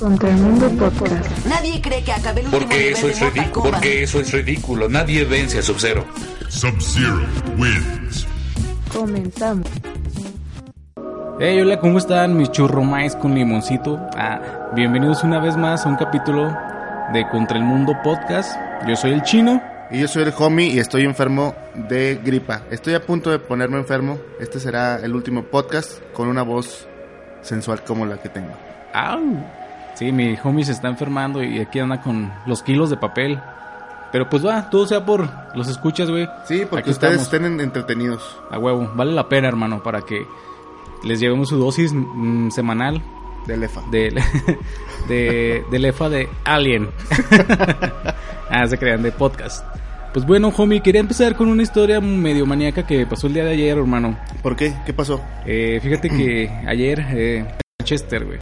Contra el Mundo Podcast. Nadie cree que acabe el último Porque nivel eso es ridículo. Porque eso es ridículo. Nadie vence a Sub-Zero. Sub-Zero wins. Comenzamos. Hey, hola, ¿cómo están mis churromais con limoncito? Ah, bienvenidos una vez más a un capítulo de Contra el Mundo Podcast. Yo soy el chino. Y yo soy el homie y estoy enfermo de gripa. Estoy a punto de ponerme enfermo. Este será el último podcast con una voz sensual como la que tengo. ¡Au! Sí, mi homie se está enfermando y aquí anda con los kilos de papel. Pero pues va, todo sea por los escuchas, güey. Sí, porque Aquí ustedes estamos. estén en- entretenidos. A huevo, vale la pena, hermano, para que les llevemos su dosis mm, semanal De lefa. de, de, de lefa de Alien. ah, se crean, de podcast. Pues bueno, homie, quería empezar con una historia medio maníaca que pasó el día de ayer, hermano. ¿Por qué? ¿Qué pasó? Eh, fíjate que ayer, eh, Chester, güey.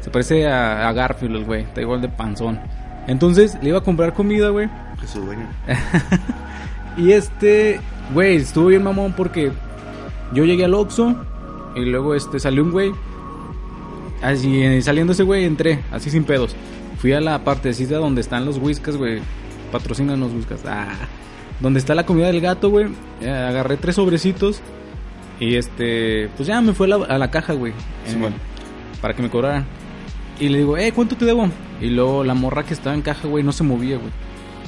Se parece a, a Garfield, el güey. Está igual de panzón. Entonces, le iba a comprar comida, güey. Su dueño. Y este, güey, estuvo bien mamón porque yo llegué al Oxxo y luego este salió un güey. Así, eh, saliendo ese güey, entré, así sin pedos. Fui a la partecita donde están los whiskas, güey. Patrocinan los whiskas. Ah, donde está la comida del gato, güey. Eh, agarré tres sobrecitos y este, pues ya me fue a la, a la caja, güey. Sí, eh, bueno. Para que me cobraran. Y le digo, eh, ¿cuánto te debo? Y luego la morra que estaba en caja, güey, no se movía, güey.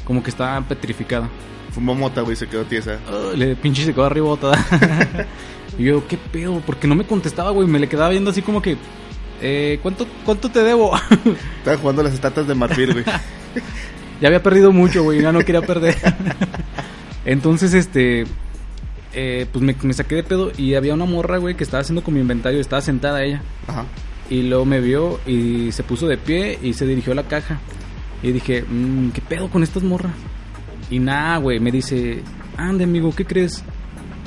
Como que estaba petrificada. Fumó mota, güey, se quedó tiesa. Oh, le pinche se quedó arriba y yo, ¿qué pedo? Porque no me contestaba, güey. Me le quedaba viendo así como que, eh, ¿cuánto, cuánto te debo? Estaba jugando las estatas de marfil, güey. ya había perdido mucho, güey. Ya no quería perder. Entonces, este, eh, pues me, me saqué de pedo y había una morra, güey, que estaba haciendo con mi inventario. Estaba sentada ella. Ajá. Y luego me vio y se puso de pie y se dirigió a la caja. Y dije, "Mm, ¿qué pedo con estas morras? Y nada, güey, me dice, ande amigo, ¿qué crees?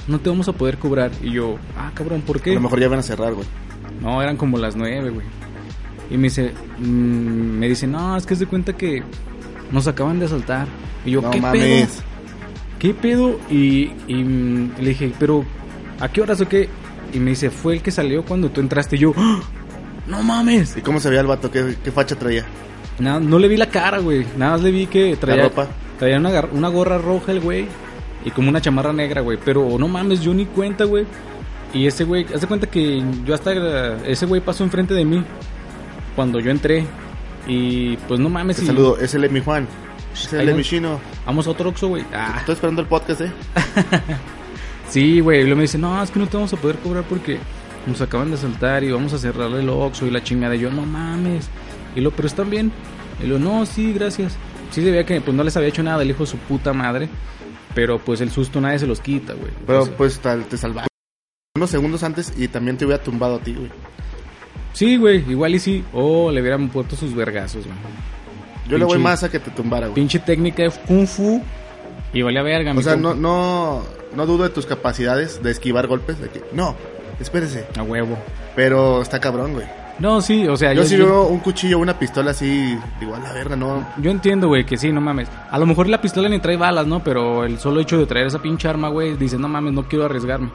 No te vamos a poder cobrar. Y yo, ah, cabrón, ¿por A qué? lo mejor ya van a cerrar, güey. No, eran como las nueve, güey. Y me dice, mm, me dice, no, es que es de cuenta que nos acaban de asaltar. Y yo, No ¿qué mames. pedo? ¿Qué pedo? Y, y, le dije, pero ¿a qué horas o qué? Y me dice, fue el que salió cuando tú entraste. Y yo, ¡Ah! No mames. ¿Y cómo se veía el vato? ¿Qué, qué facha traía? Nada, no le vi la cara, güey. Nada más le vi que traía, ropa? traía una, gorra roja el güey. Y como una chamarra negra, güey. Pero no mames, yo ni cuenta, güey. Y ese güey, hace cuenta que yo hasta... Ese güey pasó enfrente de mí. Cuando yo entré. Y pues no mames. Te y- saludo, es el Emi Juan. Es el Emi Chino. Vamos a otro Oxxo, güey. Ah, Estoy esperando el podcast, eh. sí, güey. Y luego me dice, no, es que no te vamos a poder cobrar porque nos acaban de asaltar y vamos a cerrarle el Oxxo y la chingada. Y yo, no mames. Y lo, pero están bien. Y lo, no, sí, gracias. Sí se veía que pues no les había hecho nada el hijo de su puta madre. Pero pues el susto nadie se los quita, güey. Pero Pues, pues tal, te salvaste. Unos segundos antes y también te hubiera tumbado a ti, güey. sí, güey, igual y sí. O le hubieran puesto sus vergazos, güey. Yo le voy más a que te tumbara, güey. Pinche técnica de kung fu. Y valía verga, O sea, no, no, no dudo de tus capacidades de esquivar golpes. De que, no, espérese. A huevo. Pero está cabrón, güey. No, sí, o sea, Yo si veo un cuchillo o una pistola así, igual la verga, no. Yo entiendo, güey, que sí, no mames. A lo mejor la pistola ni trae balas, ¿no? Pero el solo hecho de traer esa pinche arma, güey, dice, no mames, no quiero arriesgarme.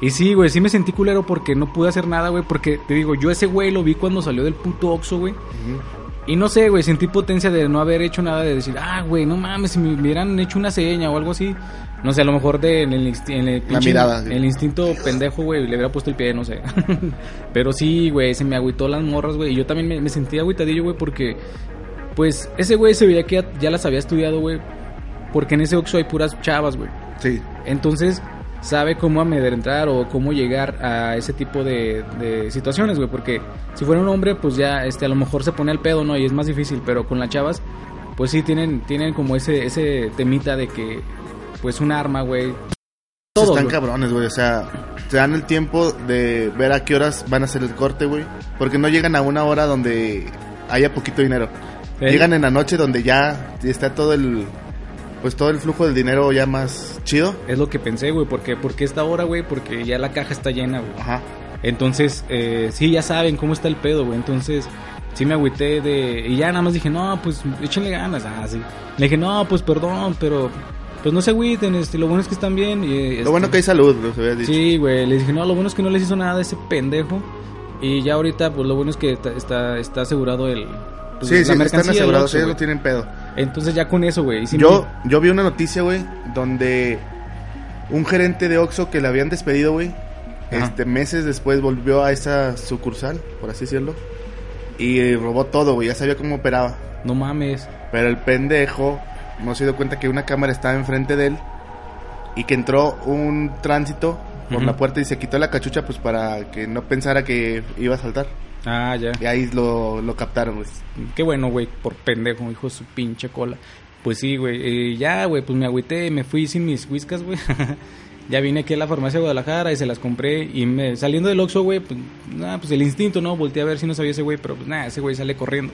Y sí, güey, sí me sentí culero porque no pude hacer nada, güey, porque te digo, yo ese güey lo vi cuando salió del puto Oxxo, güey. Y no sé, güey, sentí potencia de no haber hecho nada, de decir, ah, güey, no mames, si me hubieran hecho una seña o algo así. No sé, a lo mejor de, en el, en mirada, sí. el instinto pendejo, güey, le hubiera puesto el pie, no sé. Pero sí, güey, se me agüitó las morras, güey. Y yo también me, me sentí agüitadillo, güey, porque, pues, ese güey se veía que ya, ya las había estudiado, güey. Porque en ese Oxxo hay puras chavas, güey. Sí. Entonces, sabe cómo amedrentar o cómo llegar a ese tipo de, de situaciones, güey. Porque si fuera un hombre, pues ya, este, a lo mejor se pone al pedo, ¿no? Y es más difícil. Pero con las chavas, pues sí tienen, tienen como ese, ese temita de que, pues, un arma, güey. Todos, Están cabrones, güey. O sea, te dan el tiempo de ver a qué horas van a hacer el corte, güey. Porque no llegan a una hora donde haya poquito dinero. Eh. Llegan en la noche donde ya está todo el. Pues todo el flujo del dinero ya más chido. Es lo que pensé, güey. porque ¿Por qué esta hora, güey? Porque ya la caja está llena, güey. Ajá. Entonces, eh, sí, ya saben cómo está el pedo, güey. Entonces, sí me agüité de... Y ya nada más dije, no, pues échenle ganas. Ah, sí. Le dije, no, pues perdón, pero... Pues no se agüiten, este, lo bueno es que están bien. Y, este, Lo bueno que hay salud, lo había dicho. Sí, güey. Le dije, no, lo bueno es que no les hizo nada a ese pendejo. Y ya ahorita, pues lo bueno es que está, está, está asegurado el. pues, Sí, la sí, están mercancía asegurados, ellos no tienen pedo. Entonces ya con eso, güey. Yo, yo vi una noticia, güey, donde un gerente de Oxxo que le habían despedido, güey, este meses después volvió a esa sucursal, por así decirlo, y eh, robó todo, güey, ya sabía cómo operaba. No mames. Pero el pendejo no se dio cuenta que una cámara estaba enfrente de él y que entró un tránsito por Ujú. la puerta y se quitó la cachucha pues para que no pensara que iba a saltar. Ah, ya. Y ahí lo, lo captaron, güey. Qué bueno, güey, por pendejo, hijo de su pinche cola. Pues sí, güey. eh, ya, güey, pues me agüité, me fui sin mis whiskas, güey. ya vine aquí a la farmacia de Guadalajara y se las compré. Y me, saliendo del Oxxo, güey, pues, nada, pues el instinto, ¿no? Volteé a ver si no sabía ese güey, pero pues nada, ese güey sale corriendo.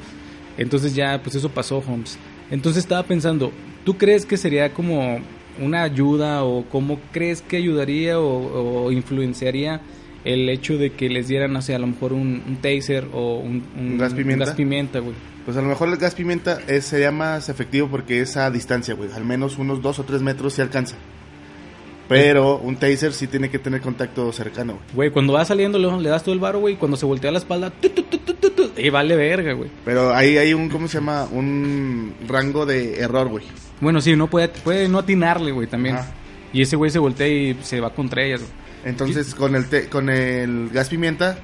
Entonces ya, pues eso pasó, Holmes. Entonces estaba pensando, ¿tú crees que sería como una ayuda o cómo crees que ayudaría o, o influenciaría el hecho de que les dieran, no sé, a lo mejor un, un taser o un, ¿Un gas pimienta? gas pimienta, güey? Pues a lo mejor el gas pimienta es, sería más efectivo porque es a distancia, güey. Al menos unos dos o tres metros se alcanza. Pero un taser sí tiene que tener contacto cercano, güey. Güey, cuando va saliendo le, le das todo el varo, güey, y cuando se voltea la espalda, tu, tu, tu, y vale verga, güey. Pero ahí hay un, ¿cómo se llama? Un rango de error, güey. Bueno, sí, no puede, puede no atinarle, güey, también. Ajá. Y ese güey se voltea y se va contra ellas, güey. Entonces con el, te- con el gas pimienta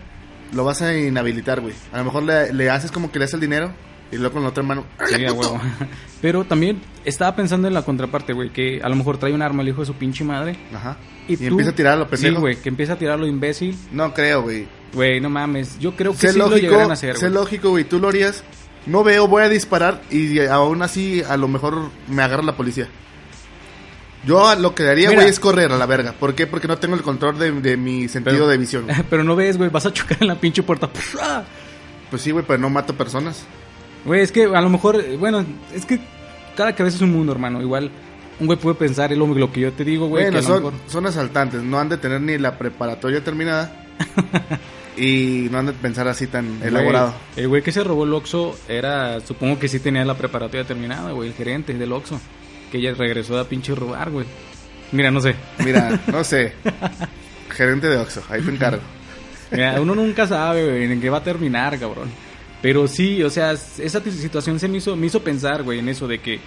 lo vas a inhabilitar, güey. A lo mejor le, le haces como que le das el dinero y luego con la otra mano... Sí, a huevo. Pero también estaba pensando en la contraparte, güey, que a lo mejor trae un arma el hijo de su pinche madre. Ajá. Y, Y, tú- empieza a tirar a lo pendejo. Sí, güey, que empieza a tirarlo imbécil. No creo, güey. Güey, no mames. Yo creo que Sé sí lo lógico, llegarán a hacer, güey. lógico, güey. Tú lo harías. No veo, voy a disparar y aún así a lo mejor me agarra la policía. Yo lo que haría, güey, es correr a la verga. ¿Por qué? Porque no tengo el control de, de mi sentido Pero- de visión. Pero no ves, güey, vas a chocar en la pinche puerta. Pues sí, güey, pero no mato personas. Güey, es que a lo mejor, eh, bueno, es que cada cabeza es un mundo, hermano. Igual un güey puede pensar, es lo, lo que yo te digo, güey. Bueno, que a lo son, mejor- son asaltantes. No han de tener ni la preparatoria terminada. y no han de pensar así tan Güey, elaborado. El güey que se robó el Oxxo era, supongo que sí tenía la preparatoria terminada, güey, el gerente del Oxxo. Que ya regresó a pinche robar, güey. Mira, no sé. Mira, no sé. Gerente de Oxxo, ahí te encargo. Mira, uno nunca sabe, güey, en qué va a terminar, cabrón. Pero sí, o sea, esa situación se me hizo, me hizo pensar, güey, en eso de que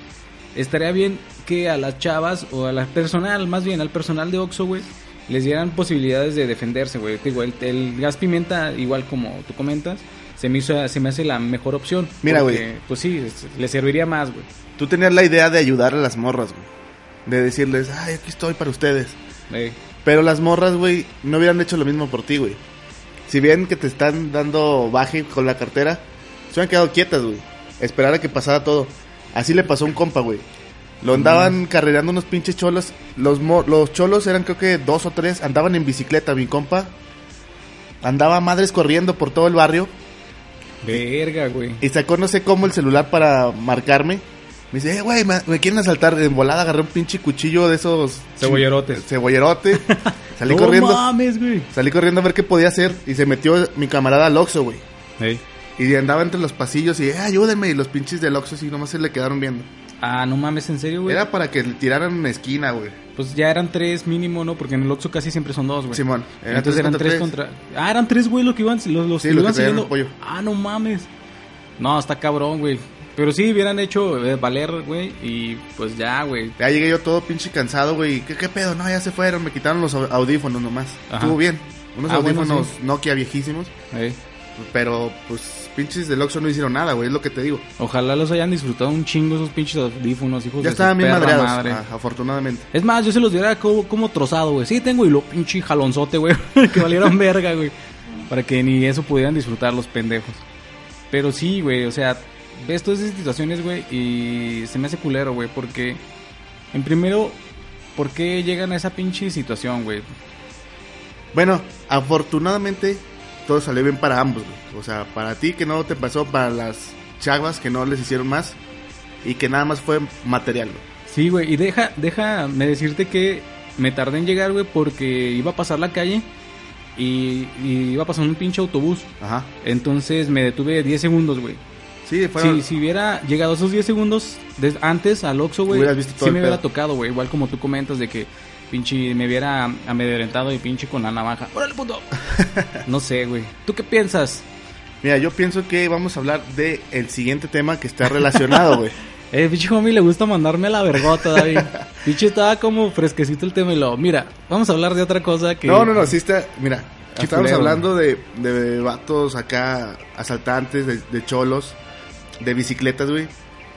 estaría bien que a las chavas o a la personal, más bien al personal de Oxxo, güey, les dieran posibilidades de defenderse, güey. El, el gas pimienta, igual como tú comentas, se me hizo, se me hace la mejor opción. Mira, güey. Pues sí, le serviría más, güey. Tú tenías la idea de ayudar a las morras, güey. De decirles, ay, aquí estoy para ustedes. Pero las morras, güey, no hubieran hecho lo mismo por ti, güey. Si bien que te están dando baje con la cartera, se hubieran quedado quietas, güey. Esperar a que pasara todo. Así le pasó a un compa, güey. Lo andaban carrereando unos pinches cholos. Los, mo- los cholos eran creo que dos o tres. Andaban en bicicleta, mi compa. Andaba madres corriendo por todo el barrio. verga, güey. Y sacó no sé cómo el celular para marcarme. Me dice, eh, güey, me, me quieren asaltar. En volada agarré un pinche cuchillo de esos... Cebollerotes. Cebollerote. Salí no corriendo. mames, güey. Salí corriendo a ver qué podía hacer. Y se metió mi camarada al Oxxo, güey. Eh. Y andaba entre los pasillos y, eh, ayúdenme. Y los pinches del Oxxo así nomás se le quedaron viendo. Ah, no mames, en serio, güey. Era para que le tiraran una esquina, güey. Pues ya eran tres mínimo, ¿no? Porque en el Oxxo casi siempre son dos, güey. Simón. era Entonces eran tres tres. contra... Ah, eran tres, güey, los que iban, los, los Sí, que los iban que siguiendo. Ah, no mames. No, está cabrón, güey. Pero sí, hubieran hecho eh, valer, güey. Y pues ya, güey. Ya llegué yo todo pinche cansado, güey. ¿Qué, ¿Qué pedo? No, ya se fueron. Me quitaron los au- audífonos nomás. Ajá. Estuvo bien. Unos Ah, bueno, audífonos sí. Nokia viejísimos. Eh, Pero, pues, pinches del Oxxo no hicieron nada, güey. Es lo que te digo. Ojalá los hayan disfrutado un chingo esos pinches audífonos, hijos Ya de estaban bien madreados, madre. ah, afortunadamente. Es más, yo se los diera como, como trozado, güey. Sí, tengo y lo pinche jalonzote, güey. que valieran verga, güey. Para que ni eso pudieran disfrutar los pendejos. Pero sí, güey, o sea, ves todas esas situaciones, güey, y se me hace culero, güey, porque, en primero, ¿por qué llegan a esa pinche situación, güey? Bueno, afortunadamente todo salió bien para ambos, güey. O sea, para ti que no te pasó, para las chavas que no les hicieron más y que nada más fue material, güey. Sí, güey, y deja, déjame decirte que me tardé en llegar, güey, porque iba a pasar la calle y, y iba a pasar un pinche autobús. Ajá. Entonces me detuve 10 segundos, güey. Sí, fueron... Si, si hubiera llegado esos 10 segundos antes al Oxxo, güey, sí me hubiera tocado, güey. Igual como tú comentas de que pinche me viera amedrentado y pinche con la navaja. ¡Órale, puto! No sé, güey. ¿Tú qué piensas? Mira, yo pienso que vamos a hablar de el siguiente tema que está relacionado, güey. Eh, pinche homie le gusta mandarme la vergota, David. pinche estaba como fresquecito el tema y lo, mira, vamos a hablar de otra cosa que... No, no, no, sí está, mira, estamos culero, hablando de, de vatos acá, asaltantes, de, de cholos, de bicicletas, güey.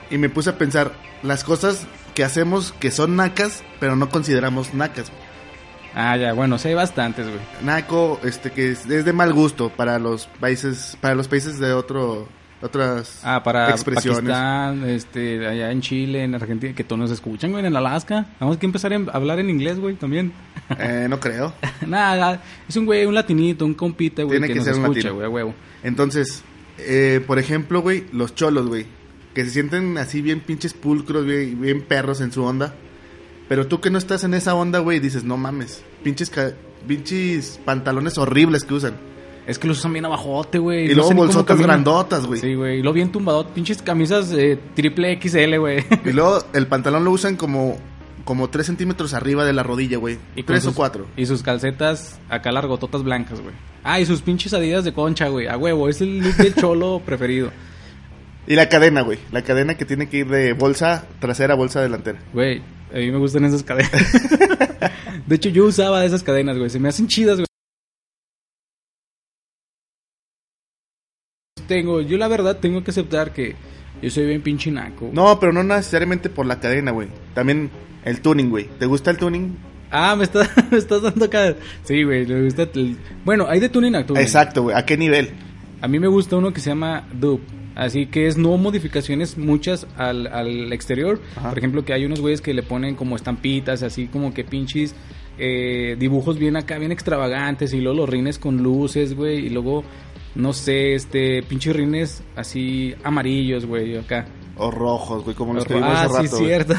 Y me puse a pensar las cosas que hacemos que son nacas, pero no consideramos nacas. güey. Ah, ya, bueno, sí hay bastantes, güey. Naco, este, que es, es de mal gusto para los países, para los países de otro, otras Ah, para expresiones. Pakistán, este, allá en Chile, en Argentina, que todos nos escuchan, güey, en Alaska. Vamos que empezar a hablar en inglés, güey, también. Eh, no creo. Nada, es un güey, un latinito, un compita, güey, Tiene que, que nos ser un latino. güey, a huevo. Entonces, eh, por ejemplo, güey, los cholos, güey, que se sienten así bien pinches pulcros, bien, bien perros en su onda. Pero tú que no estás en esa onda, güey, dices, no mames, pinches, ca- pinches pantalones horribles que usan. Es que los usan bien abajote, güey. Y luego bolsotas grandotas, güey. Sí, güey. Y lo bien tumbado. Pinches camisas eh, triple XL, güey. Y luego el pantalón lo usan como, como 3 centímetros arriba de la rodilla, güey. Y con 3 o sus- 4. Y sus calcetas acá largototas blancas, güey. Ah, y sus pinches adidas de concha, güey. A huevo. Es el look del cholo preferido. Y la cadena, güey. La cadena que tiene que ir de bolsa trasera a bolsa delantera. Güey, a mí me gustan esas cadenas. de hecho, yo usaba esas cadenas, güey. Se me hacen chidas, güey. Tengo, yo la verdad tengo que aceptar que yo soy bien pinche naco. No, pero no necesariamente por la cadena, güey. También el tuning, güey. ¿Te gusta el tuning? Ah, me estás, me estás dando acá. Sí, güey, me gusta. el- Bueno, hay de tuning a tuning. Exacto, güey. ¿A qué nivel? A mí me gusta uno que se llama Dupe. Así que es no modificaciones muchas al, al exterior. Ajá. Por ejemplo, que hay unos güeyes que le ponen como estampitas, así como que pinches eh, dibujos bien acá, bien extravagantes. Y luego los rines con luces, güey. Y luego, no sé, este, pinches rines así amarillos, güey, acá. O rojos, güey, como los que vimos ah, hace sí, rato. güey. cierto.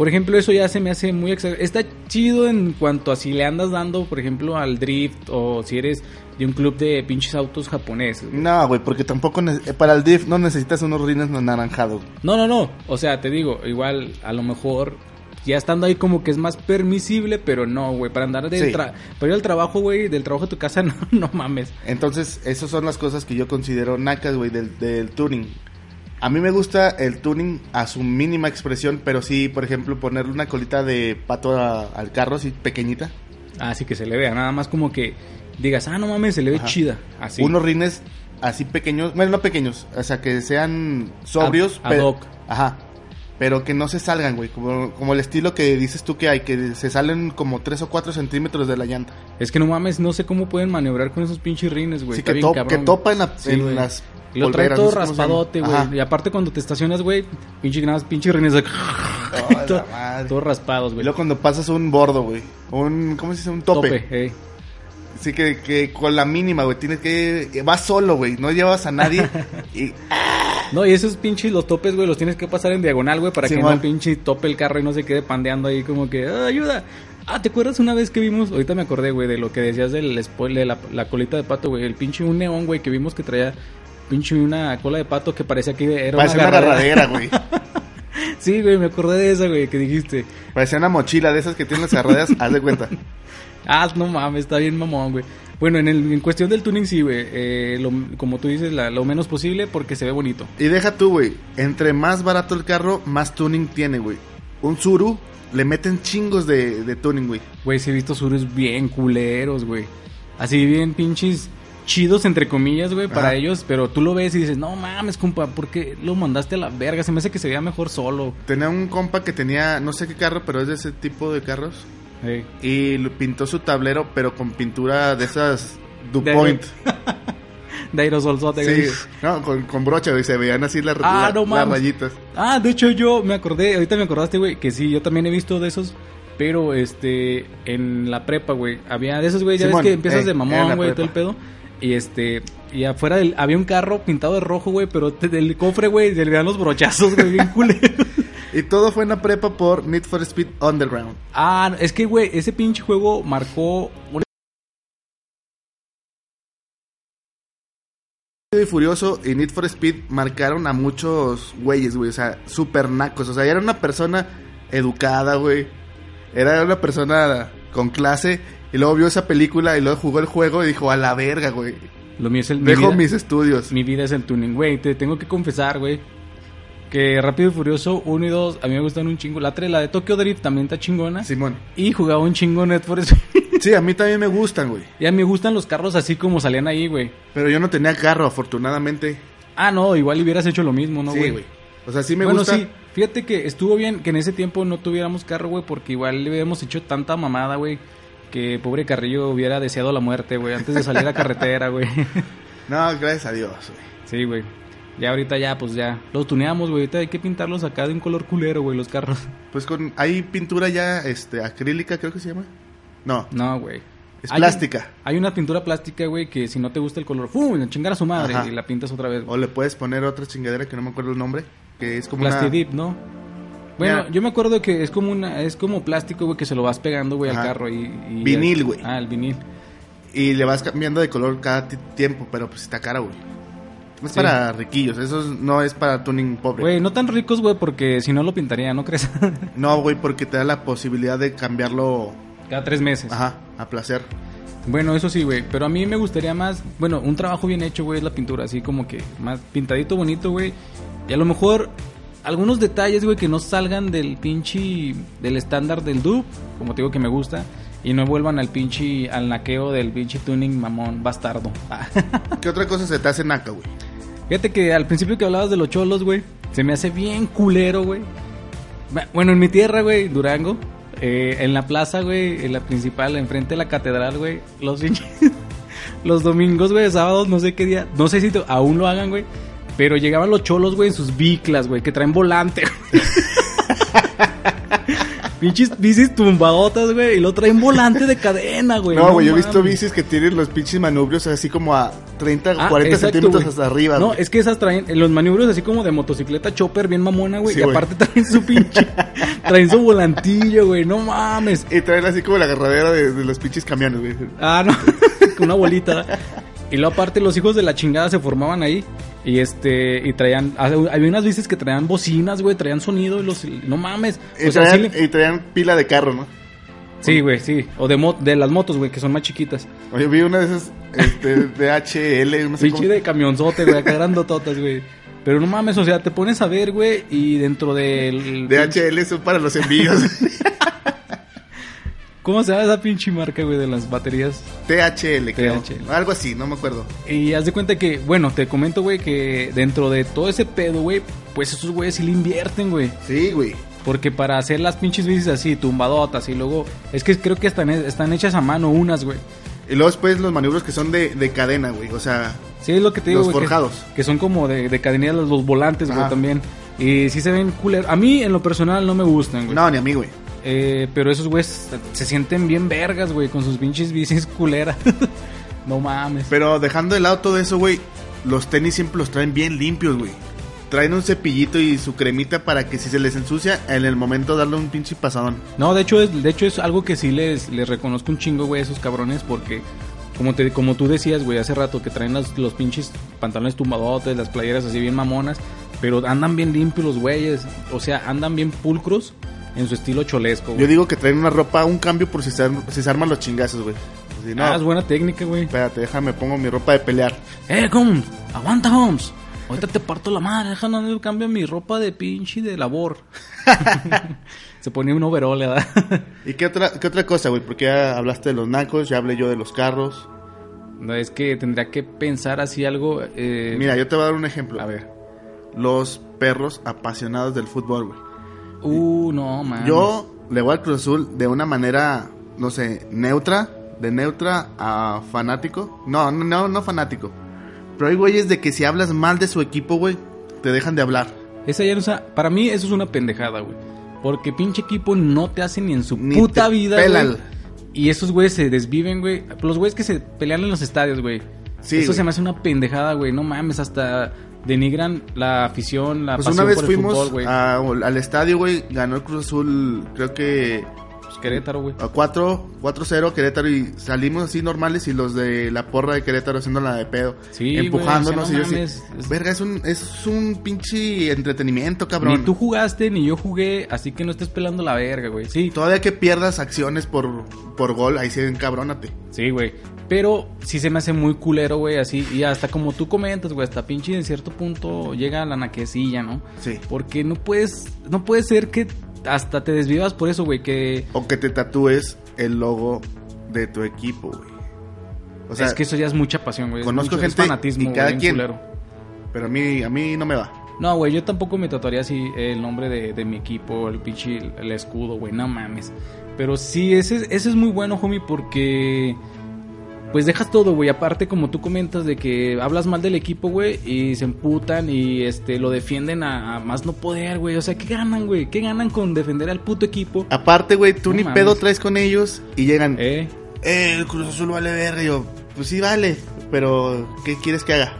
Por ejemplo, eso ya se me hace muy exagerado. Está chido en cuanto a si le andas dando, por ejemplo, al drift o si eres de un club de pinches autos japoneses. güey. No, güey, porque tampoco eh, para el drift no necesitas unos rines anaranjados. No, no, no. O sea, te digo, igual a lo mejor ya estando ahí como que es más permisible, pero no, güey. Para andar del Sí. tra- para ir al trabajo, güey, del trabajo a tu casa, no, no mames. Entonces, esas son las cosas que yo considero nacas, güey, del, del tuning. A mí me gusta el tuning a su mínima expresión, pero sí, por ejemplo, ponerle una colita de pato a- al carro, así pequeñita. Así que se le vea, nada más como que digas, ah, no mames, se le ve Ajá. chida. Así. Unos rines así pequeños, bueno, no pequeños, o sea, que sean sobrios. Ad- ad pero- hoc. Ajá. Pero que no se salgan, güey, como, como el estilo que dices tú que hay, que se salen como 3 o 4 centímetros de la llanta. Es que no mames, no sé cómo pueden maniobrar con esos pinches rines, güey. Sí, Está que, bien to- cabrón, que topa en, la- Sí, en las Y lo trae todo raspadote, güey. Y aparte cuando te estacionas, güey, pinche nada más pinches rines de... Oh, todo- todos raspados, Y güey. luego cuando pasas un bordo, güey. Un, ¿cómo se dice? Un tope. eh. Sí, que, que con la mínima, güey. Tienes que... Vas solo, güey. No llevas a nadie. y No, y esos pinches los topes, güey, los tienes que pasar en diagonal, güey, para que Simón. no pinche tope el carro y no se quede pandeando ahí como que, "Ah, ayuda. Ah, ¿te acuerdas una vez que vimos? Ahorita me acordé, güey, de lo que decías del spoiler, la, la colita de pato, güey. El pinche un neón, güey, que vimos que traía pinche una cola de pato que parecía que era parece una agarradera, güey. Sí, güey, me acordé de esa, güey, que dijiste. Parece una mochila de esas que tienen las agarraderas. haz de cuenta. Ah, no mames, está bien mamón, güey. Bueno, en, el, en cuestión del tuning, sí, güey. eh, lo- como tú dices, la- lo menos posible porque se ve bonito. Y deja tú, güey. Entre más barato el carro, más tuning tiene, güey. Un Zuru le meten chingos de, de tuning, güey. Güey, sí he visto surus bien culeros, güey. Así bien pinches chidos, entre comillas, güey, para Ajá. ellos. Pero tú lo ves y dices, no mames, compa, ¿por qué lo mandaste a la verga? Se me hace que se veía mejor solo. Tenía un compa que tenía, no sé qué carro, pero es de ese tipo de carros. Ey. Y pintó su tablero, pero con pintura de esas DuPont. De aerosolzote, güey. Sí, no, con, con brocha, güey. Se veían así las, Ah, la- no las rayitas. Ah, de hecho yo me acordé, ahorita me acordaste, güey, que sí, yo también he visto de esos, pero este, en la prepa, güey, había de esos, güey, ya Simón, ves que empiezas eh, de mamón, güey, todo el prepa. pedo, y este, y afuera del, había un carro pintado de rojo, güey, pero del cofre, güey, se le veían los brochazos, güey, bien culeros. Y todo fue en la prepa por Need for Speed Underground. Ah, es que, güey, ese pinche juego marcó una... Y Furioso y Need for Speed marcaron a muchos güeyes, güey. O sea, super nacos. O sea, era una persona educada, güey. Era una persona con clase y luego vio esa película y luego jugó el juego y dijo, a la verga, güey. Lo mío es el... mi Dejo vida- mis estudios. Mi vida es el tuning, güey. Te tengo que confesar, güey. Que Rápido y Furioso 1 y 2 a mí me gustan un chingo. La 3, la de Tokyo Drift también está chingona. Simón. Y jugaba un chingo Net for Speed. Sí, a mí también me gustan, güey. y a mí me gustan los carros así como salían ahí, güey. Pero yo no tenía carro, afortunadamente. Ah, no, igual hubieras hecho lo mismo, ¿no, sí, güey? güey. O sea, sí me bueno, gusta. sí, fíjate que estuvo bien que en ese tiempo no tuviéramos carro, güey, porque igual le habíamos hecho tanta mamada, güey, que pobre Carrillo hubiera deseado la muerte, güey, antes de salir a carretera, güey. No, gracias a Dios, güey. sí, güey. Ya ahorita ya, pues ya, los tuneamos, güey, ahorita hay que pintarlos acá de un color culero, güey, los carros. Pues con hay pintura ya este acrílica, creo que se llama. No, No, güey. es Hay plástica. Hay una pintura plástica, güey, que si no te gusta el color, ¡fum! Chingar a su madre Ajá. y la pintas otra vez. O le puedes poner otra chingadera que no me acuerdo el nombre, que es como una Plastidip, ¿no? Bueno, yo me acuerdo que es como una, es como plástico, güey, que se lo vas pegando, güey, al carro y, y- Vinil, güey. Ah, el vinil. y le vas cambiando de color cada ti- tiempo, pero pues está cara, güey. Es Sí. para riquillos, eso es- no es para tuning pobre. Güey, no tan ricos, güey, porque si no lo pintaría, ¿no crees? No, güey, porque te da la posibilidad de cambiarlo, Cada tres meses. ajá, a placer. Bueno, eso sí, güey. Pero a mí me gustaría más, bueno, un trabajo bien hecho, güey, es la pintura. Así como que más pintadito, bonito, güey. Y a lo mejor algunos detalles, güey, que no salgan del pinche, del estándar del dub, como te digo que me gusta. Y no vuelvan al pinche, al naqueo del pinche tuning mamón bastardo. ¿Qué otra cosa se te hace naca, güey? Fíjate que al principio que hablabas de los cholos, güey, se me hace bien culero, güey. Bueno, en mi tierra, güey, Durango, eh, en la plaza, güey, en la principal, enfrente de la catedral, güey, los pinches- los domingos, güey, sábados, no sé qué día, no sé si aún lo hagan, güey, pero llegaban los cholos, güey, en sus biclas, güey, que traen volante, güey. Pinches bicis tumbadotas, güey, y lo traen volante de cadena, güey. no, güey, yo he visto bicis que tienen los pinches manubrios así como a 30, Ah, 40 exacto, centímetros hasta arriba. No, güey. es que esas traen en los maniobros así como de motocicleta chopper bien mamona, güey. Sí, y aparte traen su pinche. traen su volantillo, güey. No mames. Y traen así como la agarradera de, de los pinches camiones, güey. Ah, no. Con una bolita. Y luego aparte los hijos de la chingada se formaban ahí. Y este. Y traían. Había unas bicis que traían bocinas, güey. Traían sonido. Y los. No mames. Y, O sea, sí, traían, le- y traían pila de carro, ¿no? sí, güey, sí. O de, mo- de las motos, güey, que son más chiquitas. Oye, vi una de esas este, de HL, no sé Pinche de camionzote, güey. Acá grandototas, güey. Pero no mames, o sea, te pones a ver, güey. Y dentro del. De HL son para los envíos. ¿Cómo se llama esa pinche marca, güey, de las baterías? THL, creo. THL. Algo así, no me acuerdo. Y haz de cuenta que, bueno, te comento, güey, que dentro de todo ese pedo, güey, pues esos güeyes sí le invierten, güey. Sí, güey. Porque para hacer las pinches bicis así, tumbadotas y luego... Es que creo que están, están hechas a mano unas, güey. Y luego después los maniobros que son de, de cadena, güey. O sea, Sí, es lo que te digo, Los güey. forjados. Que, son como de, de cadenillas los, los volantes, güey, también. Y sí se ven culeros. A mí, en lo personal, no me gustan, güey. no, ni a mí, güey. Eh, pero esos güeyes se sienten bien vergas, güey, con sus pinches bicis culeras. no mames. Pero dejando de lado todo eso, güey, los tenis siempre los traen bien limpios, güey. Traen un cepillito y su cremita para que si se les ensucia, en el momento darle un pinche pasadón. No, de hecho es, de hecho es algo que sí les, les reconozco un chingo, güey, a esos cabrones, porque como te, como tú decías, güey, hace rato que traen los, los pinches pantalones tumbadotes, las playeras así bien mamonas, pero andan bien limpios los güeyes, o sea, andan bien pulcros en su estilo cholesco, Yo güey. digo que traen una ropa, un cambio por si se, arm- si se arman los chingazos, güey. No, Ah, es buena técnica, güey. espérate, déjame, pongo mi ropa de pelear. Eh, Holmes, aguanta, Holmes. Ahorita te parto la madre, déjame cambio mi ropa de pinche de labor. Se ponía un overol, ¿verdad? ¿Y qué otra, qué otra cosa, güey? Porque ya hablaste de los nacos, ya hablé yo de los carros. no, es que tendría que pensar así algo. Eh, Mira, yo te voy a dar un ejemplo. a ver. Los perros apasionados del fútbol, güey. Uh, no, man. Yo le voy al Cruz Azul de una manera, no sé, neutra, de neutra a fanático. No, no, no, no fanático. Pero hay güeyes de que si hablas mal de su equipo, güey, te dejan de hablar. Esa ya no sea- para mí eso es una pendejada, güey. Porque pinche equipo no te hace ni en su Ni puta te vida, pela güey. el- Y esos güeyes se desviven, güey. Los güeyes que se pelean en los estadios, güey. Sí, Eso se me hace una pendejada, güey. No mames, hasta denigran la afición, la Pues pasión una vez por el fuimos fútbol, güey. a- al estadio, güey, ganó el Cruz Azul, creo que Pues Querétaro, güey. A 4, 4-0 Querétaro y salimos así normales y los de la porra de Querétaro haciendo la de pedo. Sí, empujándonos güey, o y sea, yo así, mames, es- Verga, es un, es un pinche entretenimiento, cabrón. Ni tú jugaste, ni yo jugué, así que no estés pelando la verga, güey. Sí, Todavía que pierdas acciones por, por gol, ahí sí encabrónate. sí, güey. Pero sí se me hace muy culero, güey, así. Y hasta como tú comentas, güey, hasta pinche en cierto punto llega la naquecilla, ¿no? Sí. Porque no puedes, no puede ser que hasta te desvivas por eso, güey, que... O que te tatúes el logo de tu equipo, güey. O sea, es que eso ya es mucha pasión, güey. conozco mucho- gente fanatismo, y cada güey, quien. culero. pero a mí, a mí no me va. No, güey, yo tampoco me tatuaría así el nombre de, de mi equipo, el pinche, el escudo, güey, no mames. Pero sí, ese, ese es muy bueno, homie, porque pues dejas todo, güey. Aparte, como tú comentas, de que hablas mal del equipo, güey, y se emputan y este lo defienden a, a más no poder, güey. O sea, ¿qué ganan, güey? ¿Qué ganan con defender al puto equipo? Aparte, güey, tú No ni mames. pedo traes con ellos y llegan. Eh, Eh, el Cruz Azul vale verga. Y yo, pues sí vale, pero ¿qué quieres que haga?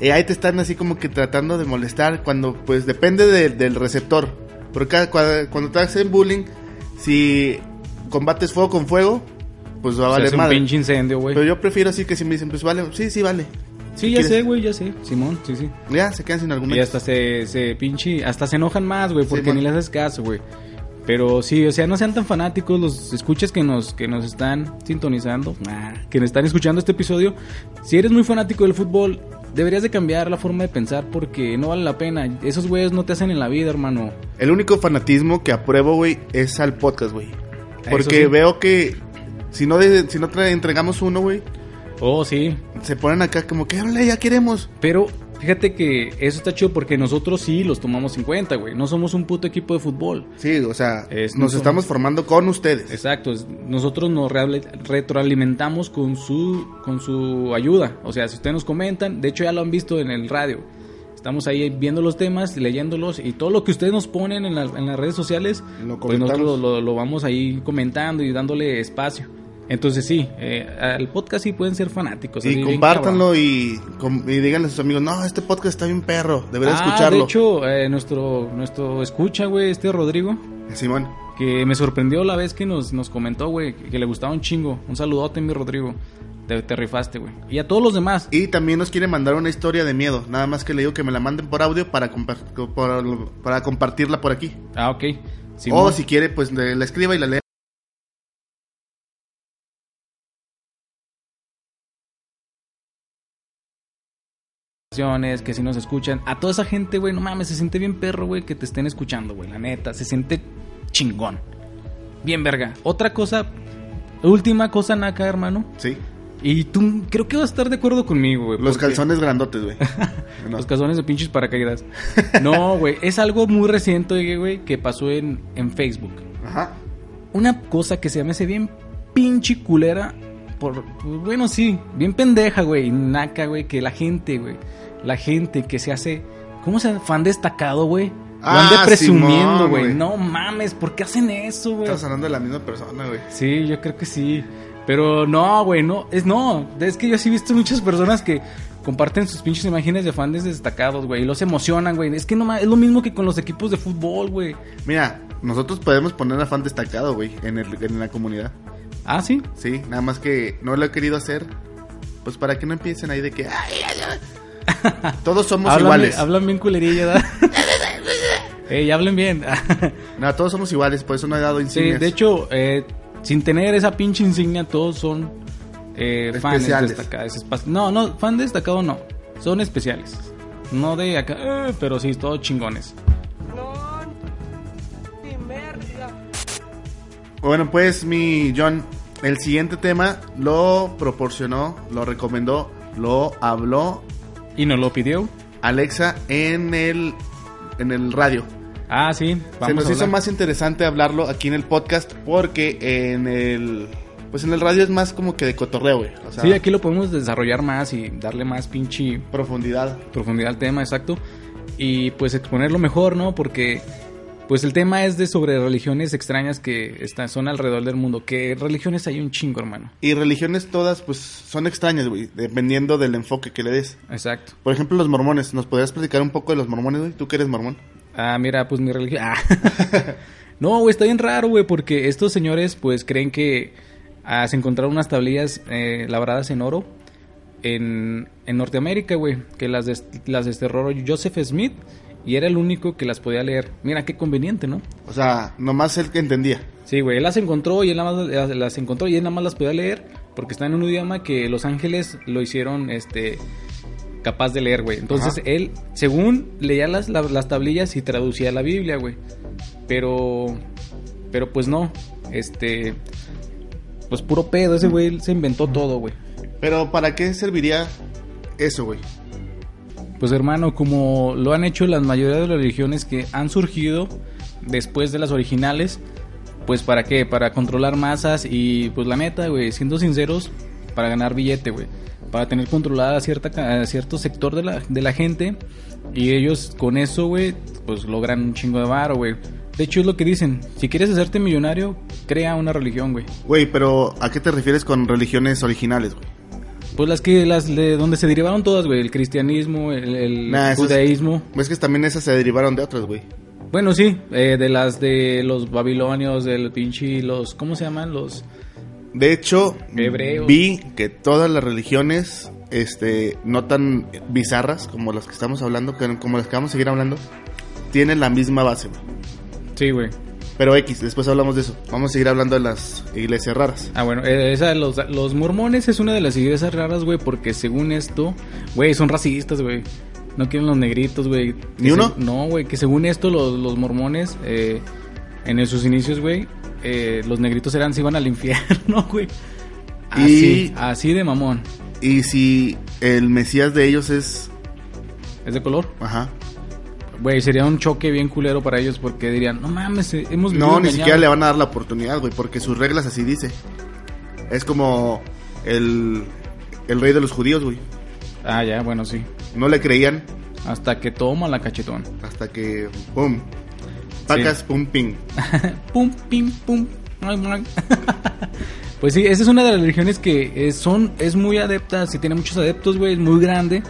Eh, ahí te están así como que tratando de molestar cuando, pues depende de- del receptor. Porque cada- cua- cuando te hacen bullying, si combates fuego con fuego, pues va a valer hace un madre. pinche incendio, güey. Pero yo prefiero así que si me dicen, pues vale, sí, sí vale. Sí, ya quieres- sé, güey, ya sé. Simón, sí, sí. Ya, se quedan sin Y argumento. hasta se, se pinche, hasta se enojan más, güey, porque ni les haces caso, güey. Pero sí, o sea, no sean tan fanáticos los escuchas que nos, que nos están sintonizando, nah, que nos están escuchando este episodio. Si eres muy fanático del fútbol, deberías de cambiar la forma de pensar porque no vale la pena. Esos güeyes no te hacen en la vida, hermano. El único fanatismo que apruebo, güey, es al podcast, güey. Porque sí. veo que si no, de- si no entregamos uno, güey, Oh, sí. se ponen acá como que, órale, ya queremos. Pero fíjate que eso está chido porque nosotros sí los tomamos en cuenta, güey. No somos un puto equipo de fútbol. Sí, o sea, Es- nos no estamos formando con ustedes. Exacto, es- nosotros nos retroalimentamos con su con su ayuda. O sea, si ustedes nos comentan, de hecho ya lo han visto en el radio. Estamos ahí viendo los temas, leyéndolos y todo lo que ustedes nos ponen en, la- en las redes sociales, Lo pues nosotros lo vamos ahí comentando y dándole espacio. Entonces sí, eh, al podcast sí pueden ser fanáticos. Y compártanlo y, y díganle a sus amigos, no, este podcast está bien perro, deberías Ah, escucharlo. De hecho, eh, nuestro nuestro escucha, güey, este Rodrigo, Simón, que me sorprendió la vez que nos, nos comentó, güey, que, que le gustaba un chingo. Un saludote, mi Rodrigo. Te, te rifaste, güey. Y a todos los demás. y también nos quiere mandar una historia de miedo, nada más que le digo que me la manden por audio para, por- para compartirla por aquí. Ah, ok. O si quiere, pues le- la escriba y la lea. Que si nos escuchan. A toda esa gente, güey, no mames, se siente bien perro, güey, que te estén escuchando, güey. La neta, se siente chingón. Bien, verga. Otra cosa, última cosa, Naka, hermano. Sí, Y tú creo que vas a estar de acuerdo conmigo, güey. los porque- calzones grandotes, güey. No. Los calzones de pinches paracaídas. No, güey, es algo muy reciente, güey, que pasó en, en Facebook. Ajá. Una cosa que se me hace bien pinche culera. Por, pues, bueno, sí, bien pendeja, güey. Naca, güey, que la gente, güey. La gente que se hace. ¿Cómo se? Fan destacado, güey. Lo Ah, ande presumiendo, Simón, güey. No mames, ¿por qué hacen eso, güey? Estamos hablando de la misma persona, güey. Sí, yo creo que sí. Pero no, güey, no. Es no. Es que yo sí he visto muchas personas que comparten sus pinches imágenes de fans destacados, güey. Y los emocionan, güey. Es que no es lo mismo que con los equipos de fútbol, güey. Mira, nosotros podemos poner a fan destacado, güey, en, el- en la comunidad. Ah, sí. Sí, nada más que no lo he querido hacer. Pues para que no empiecen ahí de que. "Ay, ay, ay". Todos somos Hablan, iguales. bien- hablan bien culerilla, ¿verdad? Ey, hablen bien. No, todos somos iguales, por eso no he dado sí, insignias. de hecho, eh, sin tener esa pinche insignia, todos son eh, fans destacados. No, no, fan destacado no. Son especiales. No de acá, eh, pero sí, todos chingones. Bueno, pues mi John, el siguiente tema lo proporcionó, lo recomendó, lo habló ¿Y nos lo pidió? Alexa en el en el radio. Ah, sí. Se Vamos nos a hizo más interesante hablarlo aquí en el podcast porque en el pues en el radio es más como que de cotorreo, güey. O sea, Sí, aquí lo podemos desarrollar más y darle más pinche profundidad. profundidad al tema, exacto. Y pues exponerlo mejor, ¿no? Porque pues el tema es de sobre religiones extrañas que están, son alrededor del mundo. Que religiones hay un chingo, hermano. Y religiones todas pues son extrañas, güey, dependiendo del enfoque que le des. Exacto. Por ejemplo, los mormones. ¿Nos podrías platicar un poco de los mormones, güey? ¿Tú que eres mormón? Ah, mira, pues mi religión. Ah. No, güey, está bien raro, güey, porque estos señores, pues, creen que ah, se encontraron unas tablillas eh, labradas en oro en, en Norteamérica, güey, que las, las desterró Joseph Smith y era el único que las podía leer. Mira, qué conveniente, ¿no? O sea, nomás él que entendía. Sí, güey, él las encontró y él nada más las, las encontró y él nada más las podía leer porque están en un idioma que Los Ángeles lo hicieron, este, capaz de leer, güey. Entonces Ajá. él, según leía las, la- las tablillas y traducía la Biblia, güey. Pero, pero pues no, este, pues puro pedo, ese güey se inventó todo, güey. Pero ¿para qué serviría eso, güey? Pues hermano, como lo han hecho la mayoría de las religiones que han surgido después de las originales, pues para qué, para controlar masas y pues la neta, güey, siendo sinceros, para ganar billete, güey, para tener controlada cierta ca- cierto sector de la, de la gente y ellos con eso, güey, pues logran un chingo de varo, güey. De hecho es lo que dicen, si quieres hacerte millonario, crea una religión, güey. Güey, pero ¿a qué te refieres con religiones originales, güey? Pues las que las de donde se derivaron todas, güey, el cristianismo, el, el Nah, esas- judaísmo. Es que también esas se derivaron de otras, güey. Bueno, sí, eh, de las de los babilonios, del pinche, los, ¿cómo se llaman? Los, De hecho, Hebreos. vi que todas las religiones, este, no tan bizarras como las que estamos hablando, como las que vamos a seguir hablando, tienen la misma base, güey. sí, güey. Pero X, después hablamos de eso. Vamos a seguir hablando de las iglesias raras. Ah, bueno, eh, esa de los, los mormones es una de las iglesias raras, güey, porque según esto, güey, son racistas, güey. No quieren los negritos, güey. ¿Ni uno? se- no, güey, que según esto los, los mormones, eh, en sus inicios, güey, eh, los negritos eran, se iban al infierno, güey. Así, Y- así de mamón. Y si el Mesías de ellos es... ¿Es de color? Ajá. Güey, sería un choque bien culero para ellos porque dirían, no mames, eh, hemos vivido No, ni engañados". siquiera le van a dar la oportunidad, güey, porque sus reglas así dice. Es como el, el rey de los judíos, güey. Ah, ya, bueno, sí. No le creían Hasta que toma la cachetón. hasta que... ¡Pum! Pacas, pum, ping. pum, pim, pum. ay, ay. pues sí, esa es una de las religiones que eh, son, es muy adepta, sí tiene muchos adeptos, güey, es muy grande.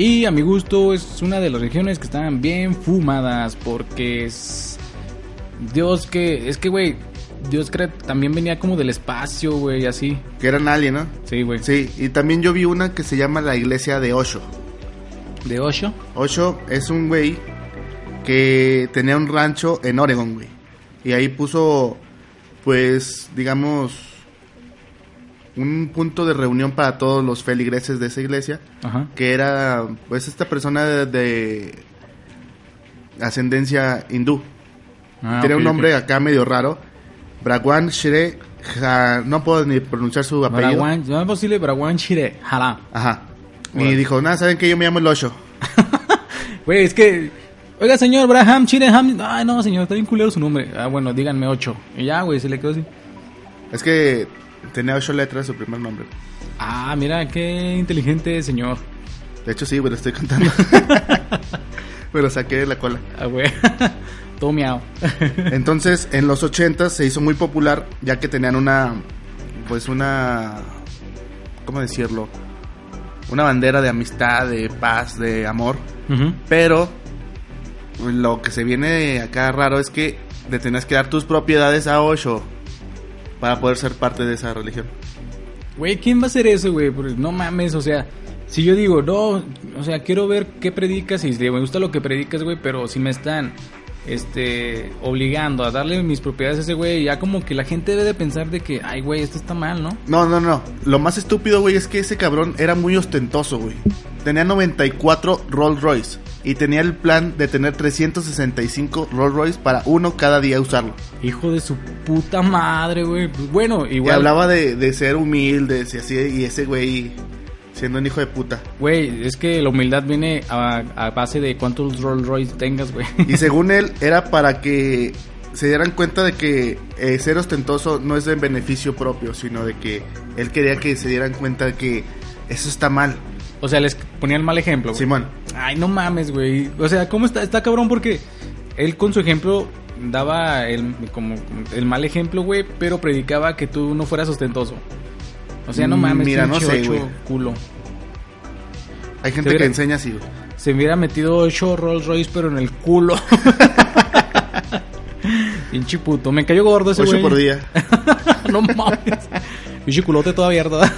Y a mi gusto es una de las religiones que están bien fumadas porque es... Dios que, es que, güey, Dios cree, también venía como del espacio, güey, así. Que eran alien, ¿no? Sí, güey. Sí, y también yo vi una que se llama la iglesia de Osho. De Osho. Osho es un güey que tenía un rancho en Oregon, güey. Y ahí puso, pues, digamos, un punto de reunión para todos los feligreses de esa iglesia. Ajá. Que era, pues, esta persona de, de ascendencia hindú. Ah, Tiene un nombre acá medio raro. Bragwan Shre... Ja- no puedo ni pronunciar su apellido. Braguan, no es posible, Braguan Shire, jala. Ajá. Y Órale. dijo, nada, ¿saben que Yo me llamo el Osho. Güey, es que. Oiga, señor, Braham, Chireham. Ay, no, señor, está bien culero su nombre. Ah, bueno, díganme ocho. Y ya, güey, se le quedó así. Es que tenía ocho letras su primer nombre. Ah, mira, qué inteligente señor. De hecho, sí, güey, lo estoy contando. Me lo saqué de la cola. Ah, güey. Todo miau. Entonces, en los 80 se hizo muy popular, ya que tenían una, pues una, ¿cómo decirlo? Una bandera de amistad, de paz, de amor. Pero lo que se viene acá raro es que le tenías que dar tus propiedades a Osho para poder ser parte de esa religión. Güey, ¿quién va a hacer eso, güey? Porque No mames, o sea, si yo digo, no, o sea, quiero ver qué predicas y me gusta lo que predicas, güey, pero si me están, este, obligando a darle mis propiedades a ese güey, ya como que la gente debe de pensar de que, ay, güey, esto está mal, ¿no? No, no, no. Lo más estúpido, güey, es que ese cabrón era muy ostentoso, güey. Tenía 94 Rolls Royce y tenía el plan de tener 365 Rolls Royce para uno cada día usarlo. Hijo de su puta madre, güey. Pues bueno, Y igual. hablaba de, de ser humilde, y así, y ese güey siendo un hijo de puta. Güey, es que la humildad viene a, a base de cuántos Rolls Royce tengas, güey. Y según él, era para que se dieran cuenta de que eh, ser ostentoso no es en beneficio propio, sino de que él quería que se dieran cuenta de que eso está mal. O sea, les ponía el mal ejemplo, güey. Simón. Ay, no mames, güey. O sea, ¿cómo está? Está cabrón porque él con su ejemplo daba el, como, el mal ejemplo, güey, pero predicaba que tú no fueras ostentoso. O sea, no Mm, mames, mira, no sé, ocho culo. Hay gente que enseña así, güey. Se hubiera metido ocho Rolls Royce, pero en el culo. Pinche puto. Me cayó gordo ese güey. por día. no mames. Pinche culote toda abierta.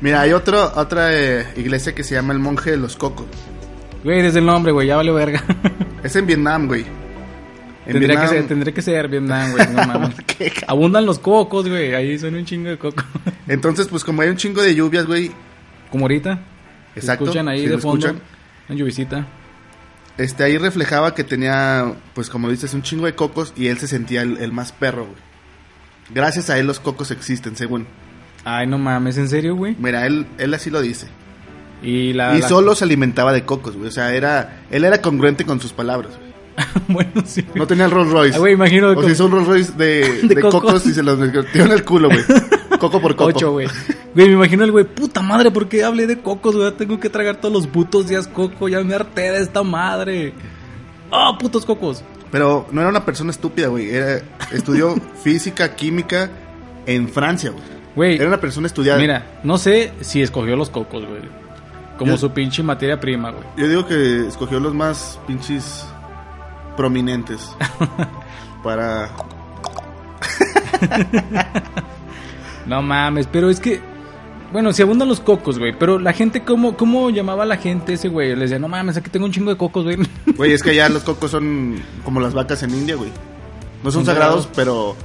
Mira, hay otro, otra eh, iglesia que se llama el Monje de los Cocos. Güey, desde el nombre, güey. Ya vale verga. Es en Vietnam, güey. En Tendría que, ser, tendría que ser Vietnam, güey. No mames. ¿Qué ca- Abundan los cocos, güey. Ahí son un chingo de coco. Entonces, pues como hay un chingo de lluvias, güey. Como ahorita. Exacto. Escuchan ahí si de fondo. escuchan, Una lluvisita. Este, ahí reflejaba que tenía, pues como dices, un chingo de cocos y él se sentía el, el más perro, güey. Gracias a él los cocos existen, según. Ay, no mames. ¿En serio, güey? Mira, él, él así lo dice. Y la... y la- solo se alimentaba de cocos, güey. O sea, era, él era congruente con sus palabras, güey. bueno, sí. güey. No tenía el Rolls Royce. Ah, güey, imagino O si hizo un Rolls Royce de, De de cocos. cocos y se los metió en el culo, güey. Coco por coco. Ocho, güey. Güey, me imagino el güey, puta madre, ¿por qué hablé de cocos, güey? Tengo que tragar todos los putos días coco, ya me harté de esta madre. ¡Ah, putos cocos! Pero no era una persona estúpida, güey. Era- Estudió física, química en Francia, güey. Güey, Era una persona estudiada. mira, no sé si escogió los cocos, güey. Como Yo- su pinche materia prima, güey. Yo digo que escogió los más pinches prominentes para... No mames, pero es que. Bueno, si abundan los cocos, güey. Pero la gente, ¿cómo, ¿cómo llamaba a la gente ese, güey? Les decía, no mames, aquí tengo un chingo de cocos, güey. Güey, es que allá los cocos son como las vacas en India, güey. No son, Son sagrados, sagrados. pero...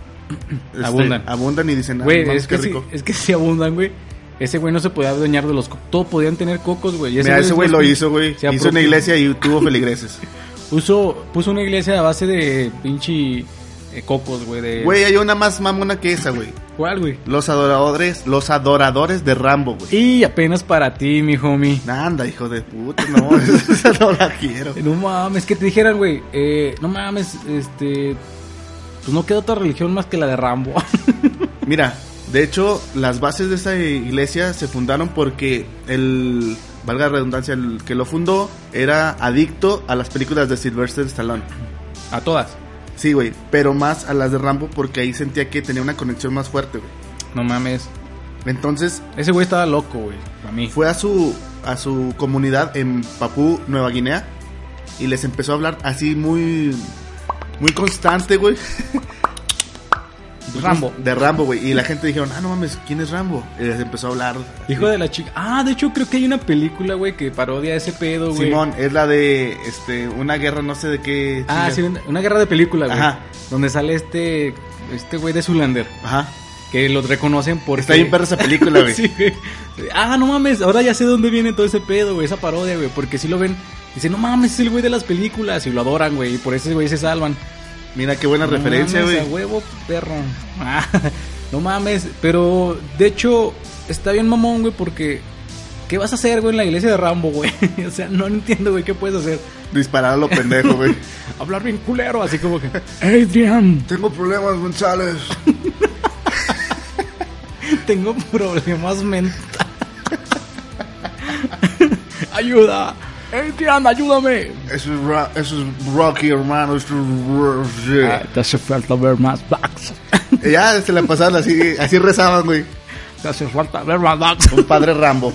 este, Abundan. Abundan y dicen, ah, Güey, es, que rico. es que si abundan, güey. Ese güey no se podía adueñar de los cocos. Todos podían tener cocos, güey. Mira, ese güey lo hizo, güey. Hizo una iglesia y tuvo feligreses. Puso, puso una iglesia a base de pinche eh, cocos, güey. De... Güey, hay una más mamona que esa, güey. ¿Cuál, güey? Los adoradores, los adoradores de Rambo, güey. Y apenas para ti, mi homie. Anda, hijo de puta, no, esa no la quiero. No mames, que te dijeran, güey, eh, no mames, este, pues no queda otra religión más que la de Rambo. Mira, de hecho, las bases de esa iglesia se fundaron porque el, valga la redundancia, el que lo fundó era adicto a las películas de Sylvester Stallone. A todas. Sí, güey, pero más a las de Rambo porque ahí sentía que tenía una conexión más fuerte, güey. No mames. Entonces Ese güey estaba loco, güey, para mí. fue a su a su comunidad en Papú, Nueva Guinea y les empezó a hablar así muy muy constante, güey. Rambo. De Rambo, güey. Y la gente dijeron, ah, no mames, ¿quién es Rambo? Y les empezó a hablar. Hijo de la chica. Ah, de hecho creo que hay una película, güey, que parodia ese pedo, güey. Simón, es la de este una guerra no sé de qué. Ah, sí, una, una guerra de película, güey. Ajá. Donde sale este, este güey de Zulander. Ajá. Que los reconocen porque... Está bien perra esa película, güey. sí, güey. Ah, no mames, ahora ya sé de dónde viene todo ese pedo, güey, esa parodia, güey. Porque si lo ven, dicen, no mames, es el güey de las películas. Y lo adoran, güey. Y por ese güey se salvan. Mira qué buena No referencia, güey. huevo, perro. Ah, no mames, pero de hecho está bien mamón, güey, porque ¿qué vas a hacer, güey, en la iglesia de Rambo, güey? o sea, no entiendo, güey, ¿qué puedes hacer? Disparar a lo pendejo, güey. Hablar bien culero, así como que, Adrian, Tengo problemas mentales. tengo problemas mentales. Ayuda. Adrian, ayúdame. Eso es, eso es Rocky, hermano. Eso es Ah, te hace falta ver más backs. Y Ya se la pasaban así, así rezaban, güey. Te hace falta ver más backs. Un padre Rambo.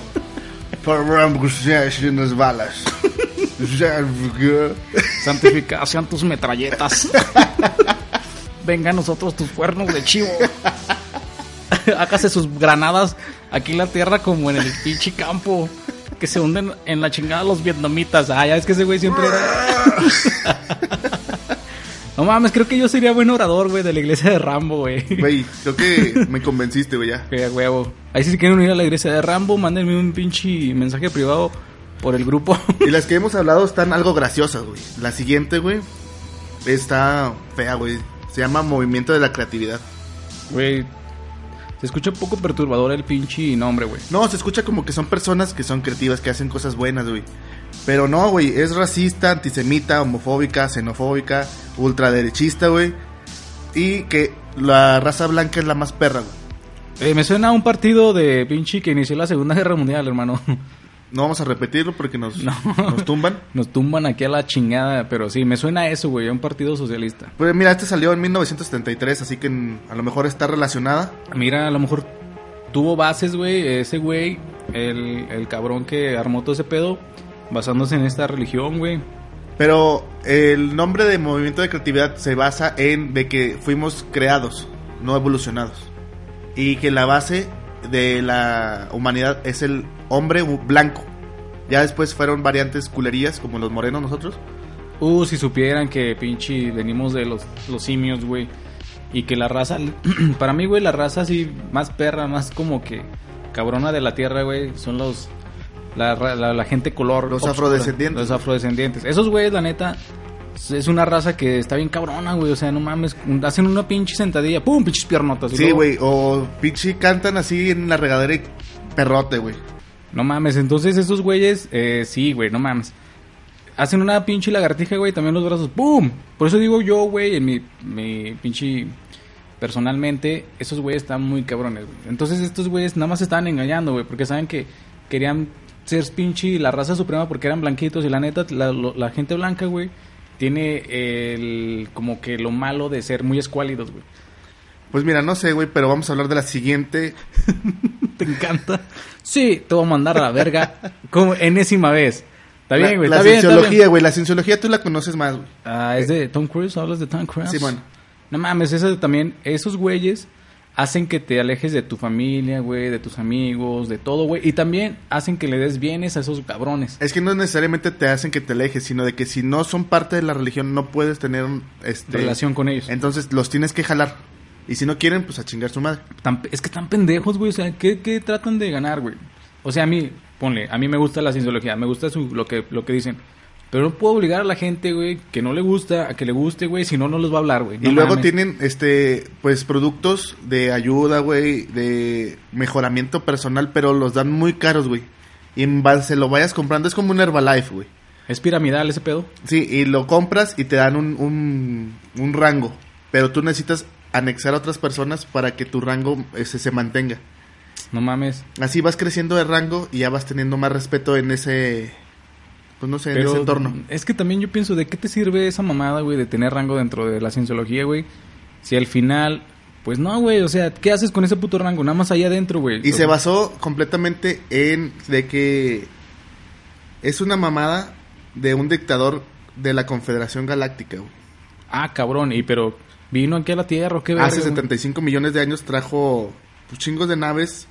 Para Rambo se hacen las balas. Santificadas sean tus metralletas. Venga a nosotros tus cuernos de chivo. Hágase sus granadas aquí en la tierra como en el pinche campo. Que se hunden en la chingada los vietnamitas. Ah, ya es que ese güey siempre era. No mames, creo que yo sería buen orador, güey, de la iglesia de Rambo, güey. Güey, creo que me convenciste, güey, ya. Que huevo. Ahí sí si quieren unir a la iglesia de Rambo, mándenme un pinche mensaje privado por el grupo. Y las que hemos hablado están algo graciosas, güey. La siguiente, güey, está fea, güey. Se llama Movimiento de la Creatividad. Güey, se escucha un poco perturbador el pinche nombre, güey. No, se escucha como que son personas que son creativas, que hacen cosas buenas, güey. Pero no, güey, es racista, antisemita, homofóbica, xenofóbica, ultraderechista, güey. Y que la raza blanca es la más perra, güey. Eh, me suena a un partido de pinche que inició la Segunda Guerra Mundial, hermano. No vamos a repetirlo porque nos, No. nos tumban. Nos tumban aquí a la chingada, pero sí, me suena a eso, güey, a un partido socialista. Pues mira, este salió en 1973, así que a lo mejor está relacionada. Mira, a lo mejor tuvo bases, güey, ese güey, el, el cabrón que armó todo ese pedo, basándose en esta religión, güey. Pero el nombre de movimiento de creatividad se basa en de que fuimos creados, no evolucionados. Y que la base de la humanidad es el hombre blanco. Ya después fueron variantes culerías como los morenos nosotros. Uh, si supieran que pinche venimos de los, los simios, güey. Y que la raza, para mí, güey, la raza así más perra, más como que cabrona de la tierra, güey, son los, la, ra- la, la gente color. Los obscura, afrodescendientes. Los afrodescendientes. Esos güeyes, la neta, es una raza que está bien cabrona, güey. O sea, no mames, hacen una pinche sentadilla, pum, pinches piernotas. Sí, güey. O pinche cantan así en la regadera y perrote, güey. No mames, entonces esos güeyes, eh, sí, güey, no mames. Hacen una pinche lagartija, güey, también los brazos, ¡pum! Por eso digo yo, güey, en mi, mi pinche... Personalmente, esos güeyes están muy cabrones, güey. Entonces estos güeyes nada más se estaban engañando, güey, porque saben que querían ser pinche la raza suprema porque eran blanquitos y la neta, la, la gente blanca, güey, tiene el... como que lo malo de ser muy escuálidos, güey. Pues mira, no sé, güey, pero vamos a hablar de la siguiente. ¿Te encanta? Sí, te voy a mandar a la verga como enésima vez. Está bien, la, güey, la está bien. cienciología, güey. La cienciología tú la conoces más, güey. Ah, es de Tom Cruise, hablas de Tom Cruise. Simón. No mames, eso también, esos güeyes hacen que te alejes de tu familia, güey, de tus amigos, de todo, güey. Y también hacen que le des bienes a esos cabrones. Es que no necesariamente te hacen que te alejes, sino de que si no son parte de la religión no puedes tener este, Relación con ellos. Entonces los tienes que jalar. Y si no quieren, pues a chingar su madre. Tan- es que están pendejos, güey. O sea, ¿qué, qué tratan de ganar, güey? O sea, a mí, ponle, a mí me gusta la cienciología, me gusta su- lo, que, lo que dicen. Pero no puedo obligar a la gente, güey, que no le gusta, a que le guste, güey, si no, no les va a hablar, güey. y luego mames. tienen, este, pues productos de ayuda, güey, de mejoramiento personal, pero los dan muy caros, güey. Y en base lo vayas comprando, es como un Herbalife, güey. Es piramidal ese pedo. Sí, y lo compras y te dan un, un, un rango. Pero tú necesitas anexar a otras personas para que tu rango ese, se mantenga. No mames. Así vas creciendo de rango y ya vas teniendo más respeto en ese, pues no sé, en Pero ese entorno. es que también yo pienso, ¿de qué te sirve esa mamada, güey, de tener rango dentro de la cienciología, güey? Si al final, pues no, güey, o sea, ¿qué haces con ese puto rango? Nada más allá adentro, güey. Y se basó completamente en de que es una mamada de un dictador de la Confederación Galáctica. güey. Ah, cabrón, y pero vino aquí a la Tierra, ¿o qué Hace verga, güey? 75 millones de años trajo pues, chingos de naves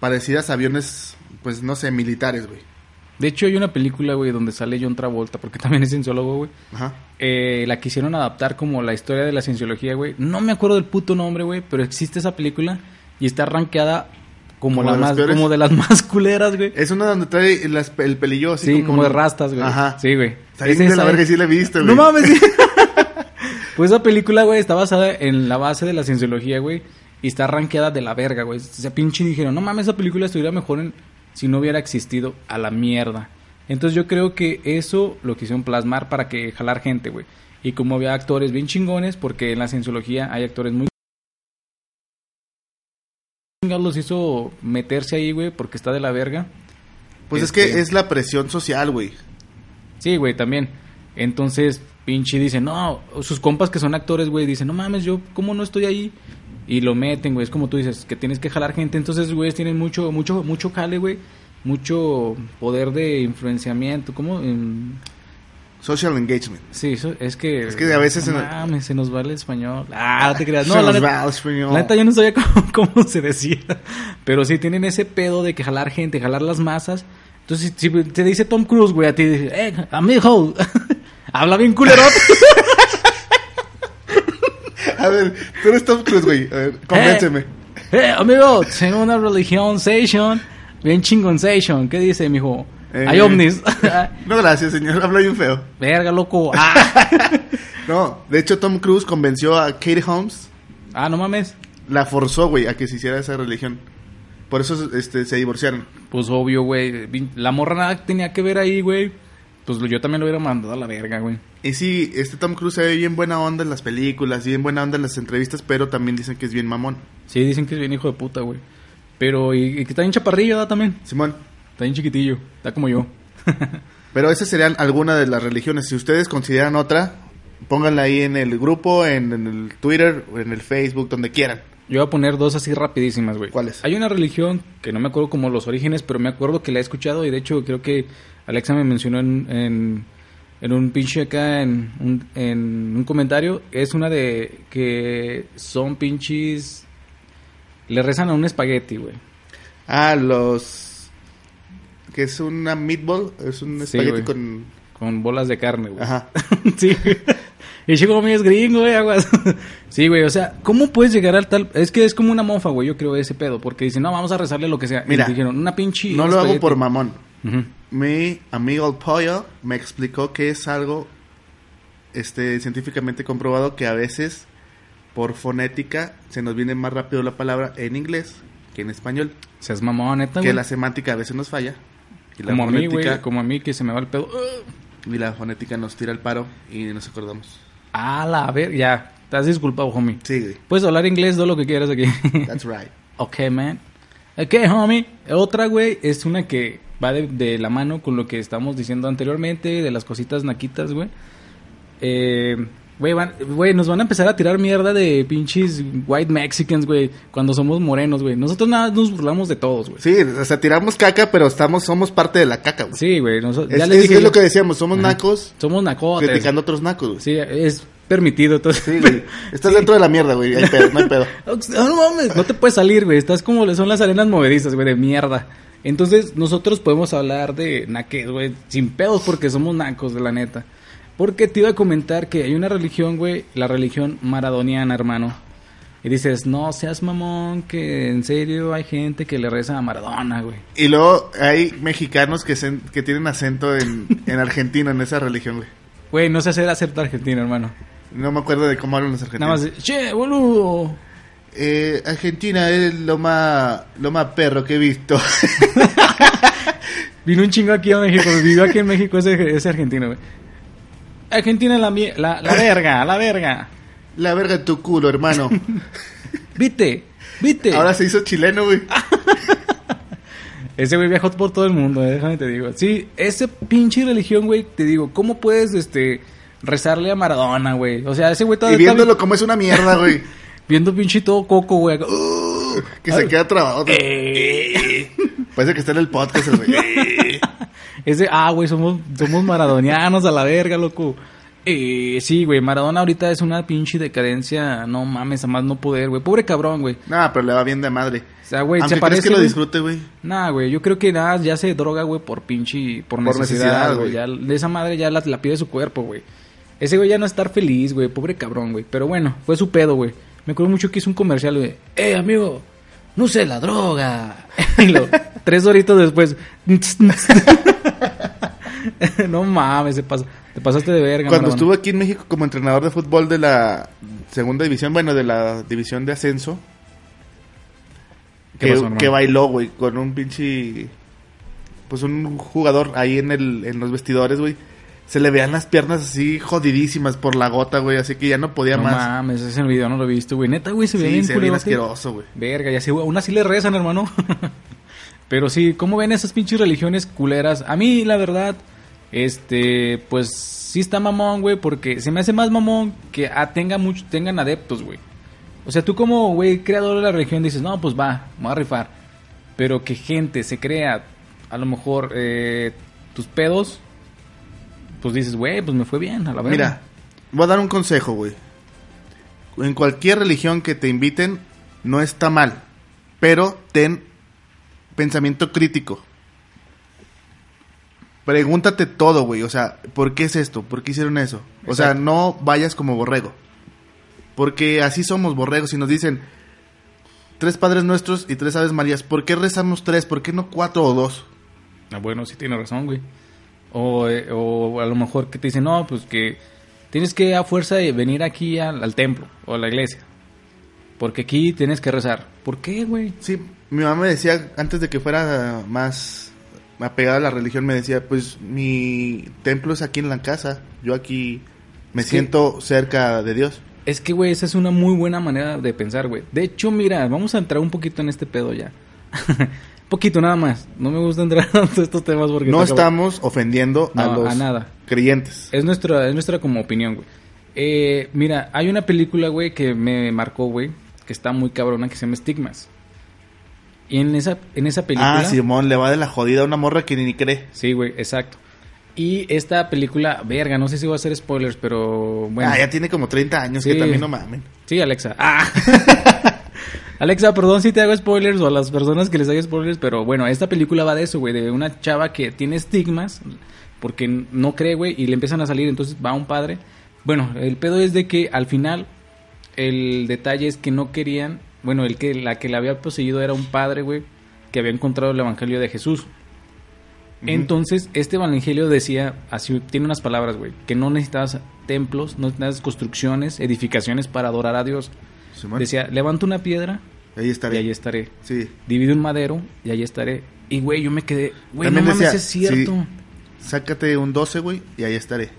parecidas a aviones, pues no sé, militares, güey. De hecho, hay una película, güey, donde sale John Travolta, porque también es cienciólogo, güey. Ajá. Eh, la quisieron adaptar como la historia de la cienciología, güey. No me acuerdo del puto nombre, güey, pero existe esa película y está rankeada como, ¿Como la de las más, peores? como de las más culeras, güey. Es una donde trae las- el pelillo así Sí, como, de rastas, güey. Ajá. Sí, güey. Es de la verga, güey. sí la he visto, güey. No mames, sí. pues esa película, güey, está basada en la base de la cienciología, güey. Y está rankeada de la verga, güey. O sea, pinche dijeron, no mames, esa película estuviera mejor en- si no hubiera existido a la mierda. Entonces yo creo que eso lo quisieron plasmar para que jalar gente, güey. Y como había actores bien chingones, porque en la cienciología hay actores muy los hizo meterse ahí, güey, porque está de la verga. Pues es Este- que es la presión social, güey. Sí, güey, también. Entonces, pinche dice, no, sus compas que son actores, güey, dicen, no mames, yo, ¿cómo no estoy ahí? Y lo meten, güey, es como tú dices, que tienes que jalar gente. Entonces, güey, tienen mucho, mucho, mucho jale, güey, mucho poder de influenciamiento, ¿cómo? En- Social engagement. Sí, es que... Es que a veces No mames, se nos va el español. Ah, no te creas. No, Se la nos neta, va el español. la neta yo no sabía cómo, cómo se decía. Pero sí tienen ese pedo de que jalar gente, jalar las masas. Entonces, si si te dice Tom Cruise, güey, a ti dice, eh, amigo, habla bien culerote. A ver, tú eres Tom Cruise, güey. A ver, convénceme. Eh, eh, amigo, tengo una religión station, bien chingon station. ¿Qué dice, mijo? Eh. Hay ovnis. No, gracias, señor. Habla bien feo. Verga, loco. Ah. No, de hecho, Tom Cruise convenció a Katie Holmes. ah, no mames. La forzó, güey, a que se hiciera esa religión. Por eso este, se divorciaron. Pues obvio, güey. La morra nada tenía que ver ahí, güey. Pues yo también lo hubiera mandado a la verga, güey. Y sí, este Tom Cruise se ve bien buena onda en las películas, bien buena onda en las entrevistas, pero también dicen que es bien mamón. Sí, dicen que es bien hijo de puta, güey. Pero, y, y que está bien chaparrillo, ¿da? También. Simón. Está bien chiquitillo. Está como yo. Pero esas serían algunas de las religiones. Si ustedes consideran otra, pónganla ahí en el grupo, en, en el Twitter, en el Facebook, donde quieran. Yo voy a poner dos así rapidísimas, güey. ¿Cuáles? Hay una religión que no me acuerdo como los orígenes, pero me acuerdo que la he escuchado y de hecho creo que Alexa me mencionó en, en, en un pinche acá, en un, en un comentario, es una de que son pinches... Le rezan a un espagueti, güey. Ah, los... Que es una meatball, es un Sí, espagueti güey. con... Con bolas de carne, güey. Ajá. sí. Y chico es gringo, güey, aguas. sí, güey, o sea, ¿cómo puedes llegar al tal...? Es que es como una mofa, güey, yo creo, ese pedo. Porque dicen, no, vamos a rezarle lo que sea. Mira, y dijeron, una pinche... No lo hago por mamón. Ujú. Mi amigo el pollo me explicó que es algo este, científicamente comprobado que a veces por fonética se nos viene más rápido la palabra en inglés que en español. Seas mamón, neta, Que la semántica a veces nos falla. Y la Como a mí, fonética, güey, como a mí que se me va el pedo. y la fonética nos tira el paro y nos acordamos. Ah, la ver, ya. Estás disculpado, homie. Sí, güey. Puedes hablar inglés, todo lo que quieras aquí. That's right. ok, man. Ok, homie. Otra, güey, es una que va de, de la mano con lo que estamos diciendo anteriormente, de las cositas naquitas, güey. Eh, güey, van- güey, nos van a empezar a tirar mierda de pinches white Mexicans, güey, cuando somos morenos, güey. Nosotros nada nos burlamos de todos, güey. Sí, o sea, tiramos caca, pero estamos, somos parte de la caca, güey. Sí, güey. es, les dije lo que decíamos, somos Ajá. nacos Somos nacotes. criticando a otros nacos, güey. Sí, es permitido. Entonces, Sí, güey. Estás dentro de la mierda, güey. Hay pedo, no hay pedo. No, no mames, no te puedes salir, güey. Estás como son las arenas movedizas, güey, de mierda. Entonces, nosotros podemos hablar de naques, güey, sin pedos porque somos nacos, de la neta. Porque te iba a comentar que hay una religión, güey, la religión maradoniana, hermano. Y dices, no seas mamón, que en serio hay gente que le reza a Maradona, güey. Y luego hay mexicanos que, se- que tienen acento en, en Argentina, en esa religión, güey. Güey, no sé hacer acepto argentino, hermano. No me acuerdo de cómo hablan los Nada argentinos. más, de, che, boludo. Eh, Argentina es lo más, lo más perro que he visto. Vino un chingo aquí a México, vivió aquí en México ese, ese argentino, güey. Argentina es la, la, la verga, la verga. la verga en tu culo, hermano. ¿Viste? ¿Viste? Ahora se hizo chileno, güey. Ese güey viajó por todo el mundo, eh, déjame te digo. Sí, ese pinche religión, güey, te digo, ¿cómo puedes, este, rezarle a Maradona, güey? O sea, ese güey Y todavía viéndolo está como es una mierda, güey. Viendo pinche todo coco, güey. "Uh". Que se queda trabado. Eh. Parece que está en el podcast, el güey. Ese, ah, güey, somos, somos maradonianos a la verga, loco. Eh, sí, güey, Maradona ahorita es una pinche decadencia, no mames, a más no poder, güey. Pobre cabrón, güey. Nah, pero le va bien de madre. O sea, güey, se parece. que lo disfrute, güey. Nah, güey, yo creo que nada, ya se droga, güey, por pinche, por Por necesidad, güey. de esa madre ya la, la pide su cuerpo, güey. Ese güey ya no estar feliz, güey, pobre cabrón, güey. Pero bueno, fue su pedo, güey. Me acuerdo mucho que hizo un comercial, güey. Eh, amigo, no sé la droga. y lo, tres horitos después. no mames, se. Te pasaste de verga, Cuando Maradona. estuve aquí en México como entrenador de fútbol de la segunda división, bueno, de la división de ascenso, ¿Qué que, pasó, que bailó, güey, con un pinche... Pues un jugador ahí en, el, en los vestidores, güey. Se le veían las piernas así jodidísimas por la gota, güey, así que ya no podía No más. mames, ese video no lo he visto, güey. Neta, güey, se ve Sí, bien se ve bien asqueroso, güey. Verga, ya sé, güey. Aún así le rezan, hermano. Pero sí, ¿cómo ven esas pinches religiones culeras? A mí, la verdad, este, pues sí está mamón, güey, porque se me hace más mamón que ah, tenga mucho, tengan adeptos, güey. O sea, tú como, güey, creador de la religión dices, no, pues va, me voy a rifar. Pero que gente se crea, a lo mejor, eh, tus pedos, pues dices, güey, pues me fue bien, a la. Mira, voy a dar un consejo, güey. En cualquier religión que te inviten, no está mal. Pero ten pensamiento crítico. Pregúntate todo, güey. O sea, ¿por qué es esto? ¿Por qué hicieron eso? O sea, no vayas como borrego. Porque así somos borregos y nos dicen tres padres nuestros y tres aves marías. ¿Por qué rezamos tres? ¿Por qué no cuatro o dos? Ah, bueno, sí tiene razón, güey. O, eh, o a lo mejor que te dicen, no, pues que tienes que a fuerza de venir aquí al, al templo o a la iglesia. Porque aquí tienes que rezar. ¿Por qué, güey? Sí, mi mamá me decía, antes de que fuera más apegada a la religión, me decía, pues mi templo es aquí en la casa, yo aquí me Es que- siento cerca de Dios. Es que, güey, esa es una muy buena manera de pensar, güey. De hecho, mira, vamos a entrar un poquito en este pedo ya. poquito nada más. No me gusta entrar en estos temas porque... No estamos ofendiendo a los a nada. creyentes. Es nuestra, es nuestra como opinión, güey. Eh, mira, hay una película, güey, que me marcó, güey, que está muy cabrona, que se llama Stigmas. Y en esa, en esa película... Ah, Simón, le va de la jodida a una morra que ni cree. Sí, güey, exacto. Y esta película, verga, no sé si voy a hacer spoilers, pero bueno. Ah, ya tiene como 30 años, Sí. que también no mamen. Sí, Alexa. Ah. Alexa, perdón si te hago spoilers o a las personas que les hago spoilers, pero bueno, esta película va de eso, güey, de una chava que tiene estigmas porque no cree, güey, y le empiezan a salir, entonces va un padre. Bueno, el pedo es de que al final el detalle es que no querían, bueno, el que la que la había poseído era un padre, güey, que había encontrado el evangelio de Jesús. Entonces, este evangelio decía, así tiene unas palabras, güey, que no necesitabas templos, no necesitabas construcciones, edificaciones para adorar a Dios. Decía, levanta una piedra Ahí estaré. y ahí estaré. Sí. Divide un madero y ahí estaré. Y, güey, yo me quedé, güey, no mames, decía, es cierto. sí. Sácate un 12, güey, y ahí estaré.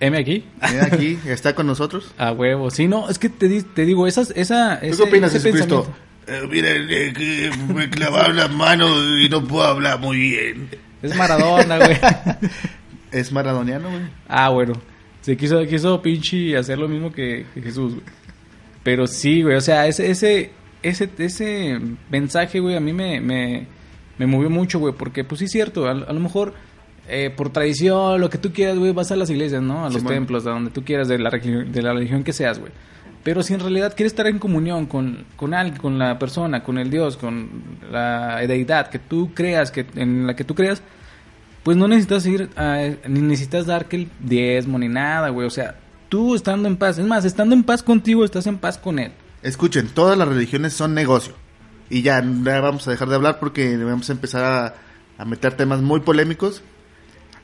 M aquí. Mira aquí, está con nosotros. A huevo. Sí, no, es que te, te digo, esas, esa, ¿Tú ese- qué opinas, Jesucristo? Eh, miren, eh, que me clavaron las manos y no puedo hablar muy bien. Es Maradona, güey. Es maradoniano, güey. Ah, bueno. Se quiso, quiso pinche hacer lo mismo que, que Jesús, güey. Pero sí, güey, o sea, ese, ese, ese, ese mensaje, güey, a mí me, me, me movió mucho, güey, porque pues sí es cierto, a, a lo mejor eh, por tradición, lo que tú quieras, güey, vas a las iglesias, ¿no? A los templos, a donde tú quieras, de la, religión- de la religión que seas, güey. Pero si en realidad quieres estar en comunión con, con alguien, con la persona, con el Dios, con la deidad que tú creas, que, en la que tú creas, pues no necesitas ir a, ni necesitas dar que el diezmo ni nada, güey. O sea, tú estando en paz, es más, estando en paz contigo, estás en paz con él. Escuchen, todas las religiones son negocio. Y ya, ya vamos a dejar de hablar porque vamos a empezar a, a meter temas muy polémicos.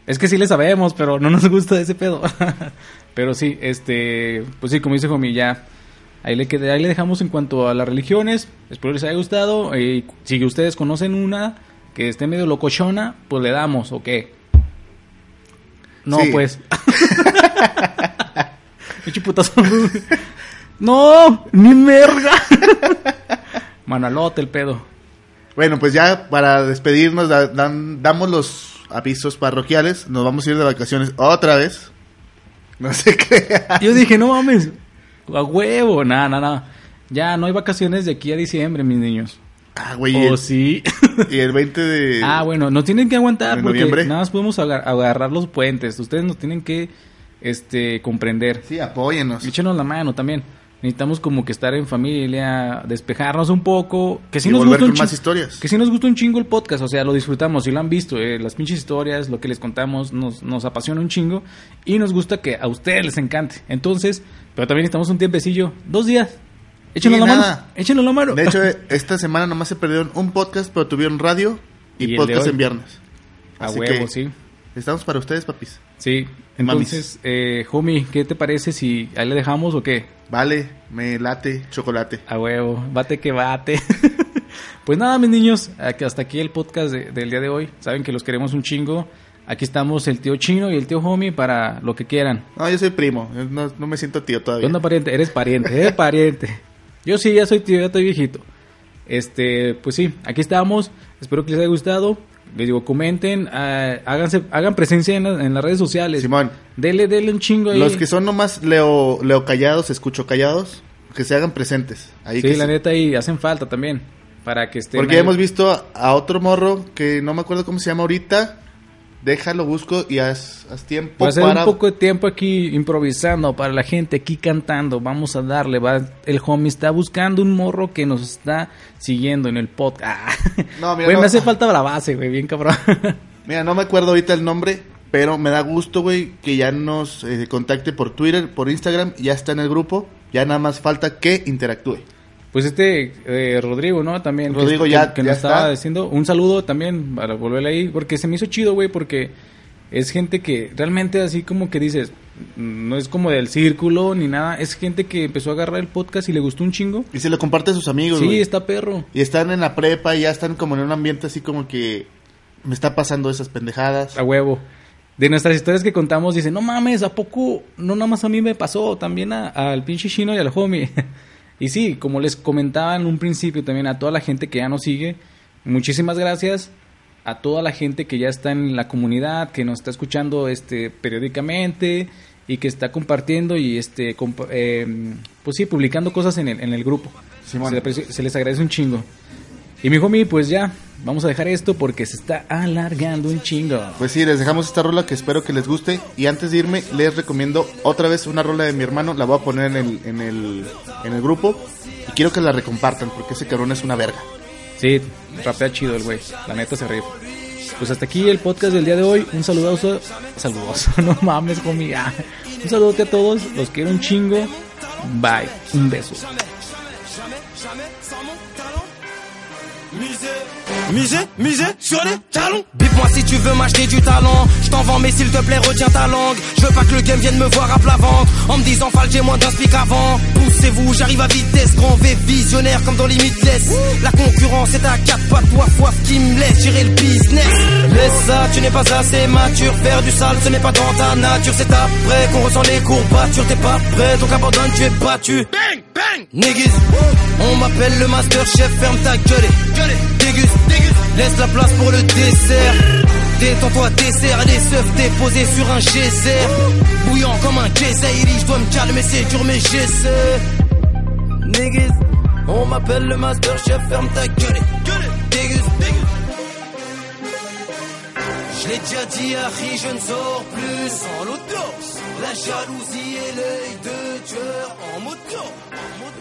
Es que sí le sabemos, pero no nos gusta ese pedo. pero sí, este, pues sí, como dice Jomi, ya ahí le quedé, ahí le dejamos en cuanto a las religiones. Espero les haya gustado. Y si ustedes conocen una que esté medio locochona, pues le damos, ¿o qué? No, Sí. pues. Pinche putazo. no, ni merga. Manalote el pedo. Bueno, pues ya para despedirnos, da- dan- damos los avisos parroquiales. Nos vamos a ir de vacaciones otra vez. No sé qué. Yo dije, no mames, a huevo, nada, nada, nada. Ya no hay vacaciones de aquí a diciembre, mis niños. Ah, güey. y ¿O el- sí? Y el 20 de... ah, bueno, nos tienen que aguantar ¿De porque noviembre? nada más podemos agar- agarrar los puentes. Ustedes nos tienen que este comprender. Sí, apóyenos. Échenos la mano también. Necesitamos como que estar en familia, despejarnos un poco, que sí Y nos gusta un más historias. Que sí nos gusta un chingo el podcast, o sea, lo disfrutamos, si lo han visto, eh, las pinches historias, lo que les contamos, nos, nos apasiona un chingo y nos gusta que a ustedes les encante. Entonces, pero también necesitamos un tiempecillo, dos días. Échenos Sí, la mano, échenos la mano. De hecho, esta semana nomás se perdieron un podcast, pero tuvieron radio y, podcast en viernes. a Así huevo, que sí. Estamos para ustedes, papis. Sí, entonces, eh, homie, ¿qué te parece si ahí le dejamos o qué? Vale, me late chocolate. A huevo, bate que bate. pues nada, mis niños, hasta aquí el podcast de- del día de hoy. Saben que los queremos un chingo. Aquí estamos el tío chino y el tío homie para lo que quieran. No, yo soy primo. No, no me siento tío ¿Qué todavía. onda, pariente? Eres pariente, eres pariente. Yo sí, ya soy tío, ya estoy viejito. Este, pues sí, aquí estamos. Espero que les haya gustado. Les digo, comenten, ah, háganse, hagan presencia en, la- en las redes sociales. Simón. Dele, dele un chingo ahí. Los que son nomás leo, leo callados, escucho callados, que se hagan presentes. Ahí Sí, que la se- neta, y hacen falta también. Para que estén. Porque ahí. hemos visto a, a otro morro que no me acuerdo cómo se llama ahorita. Déjalo, busco y haz, haz tiempo Va a ser para... un poco de tiempo aquí improvisando para la gente aquí cantando. Vamos a darle. Va, el homie está buscando un morro que nos está siguiendo en el podcast. No, mira, Güey, no. me hace falta la base, güey, bien cabrón. Mira, no me acuerdo ahorita el nombre, pero me da gusto, güey, que ya nos eh, contacte por Twitter, por Instagram, ya está en el grupo. Ya nada más falta que interactúe. Pues este eh, Rodrigo, ¿no? También. que- Rodrigo que, ya- que ya nos estaba diciendo. Un saludo también para volverle ahí. Porque se me hizo chido, güey, porque es gente que realmente así como que dices, no es como del círculo ni nada. Es gente que empezó a agarrar el podcast y le gustó un chingo. Y se lo comparte a sus amigos, Sí, güey. está perro. Y están en la prepa y ya están como en un ambiente así como que me está pasando esas pendejadas. A huevo. De nuestras historias que contamos, dicen, no mames, ¿a poco no nada más a mí me pasó? También a- al pinche chino y al homie. y sí, como les comentaba en un principio también a toda la gente que ya nos sigue, muchísimas gracias a toda la gente que ya está en la comunidad, que nos está escuchando este periódicamente y que está compartiendo y este compa- eh, pues sí, publicando cosas en el, en el grupo. Se les agradece un chingo. Y mi homie, pues ya, vamos a dejar esto porque se está alargando un chingo. Pues sí, les dejamos esta rola que espero que les guste. Y antes de irme, les recomiendo otra vez una rola de mi hermano. La voy a poner en el, en el, en el grupo. Y quiero que la recompartan porque ese cabrón es una verga. Sí, rapea chido el güey. La neta se ríe. Pues hasta aquí el podcast del día de hoy. Un saludoso. Saludoso, no mames, homie. Ah, Un saludote a todos. Los quiero un chingo. Bye. Un beso. Miser, miser sur les talons. Bip-moi si tu veux m'acheter du talent. Je t'en vends, mais s'il te plaît, retiens ta langue. Je veux pas que le game vienne me voir à plat ventre. En me disant, j'ai moins d'un speak avant. Poussez-vous, j'arrive à vitesse. Grand V visionnaire comme dans Limitless. La concurrence est à quatre pas, toi, foi qui me laisse gérer le business. Laisse ça, tu n'es pas assez mature. Faire du sale, ce n'est pas dans ta nature. C'est après qu'on ressent les courbatures. T'es pas prêt, donc abandonne, tu es battu. Bang, bang, niggas. On m'appelle le master chef, ferme ta gueule. et Déguste, déguste. Laisse la place pour le dessert. Détends-toi, dessert, les seufs déposés sur un geyser. Bouillant comme un geyser, je dois me calmer, c'est dur, mais j'essaie. Niggas, on m'appelle le master chef, ferme ta gueule. Je l'ai déjà dit, Harry, je ne sors plus sans l'auto. La jalousie et l'œil de tueur en moto.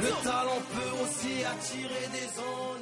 Le talent peut aussi attirer des ennuis.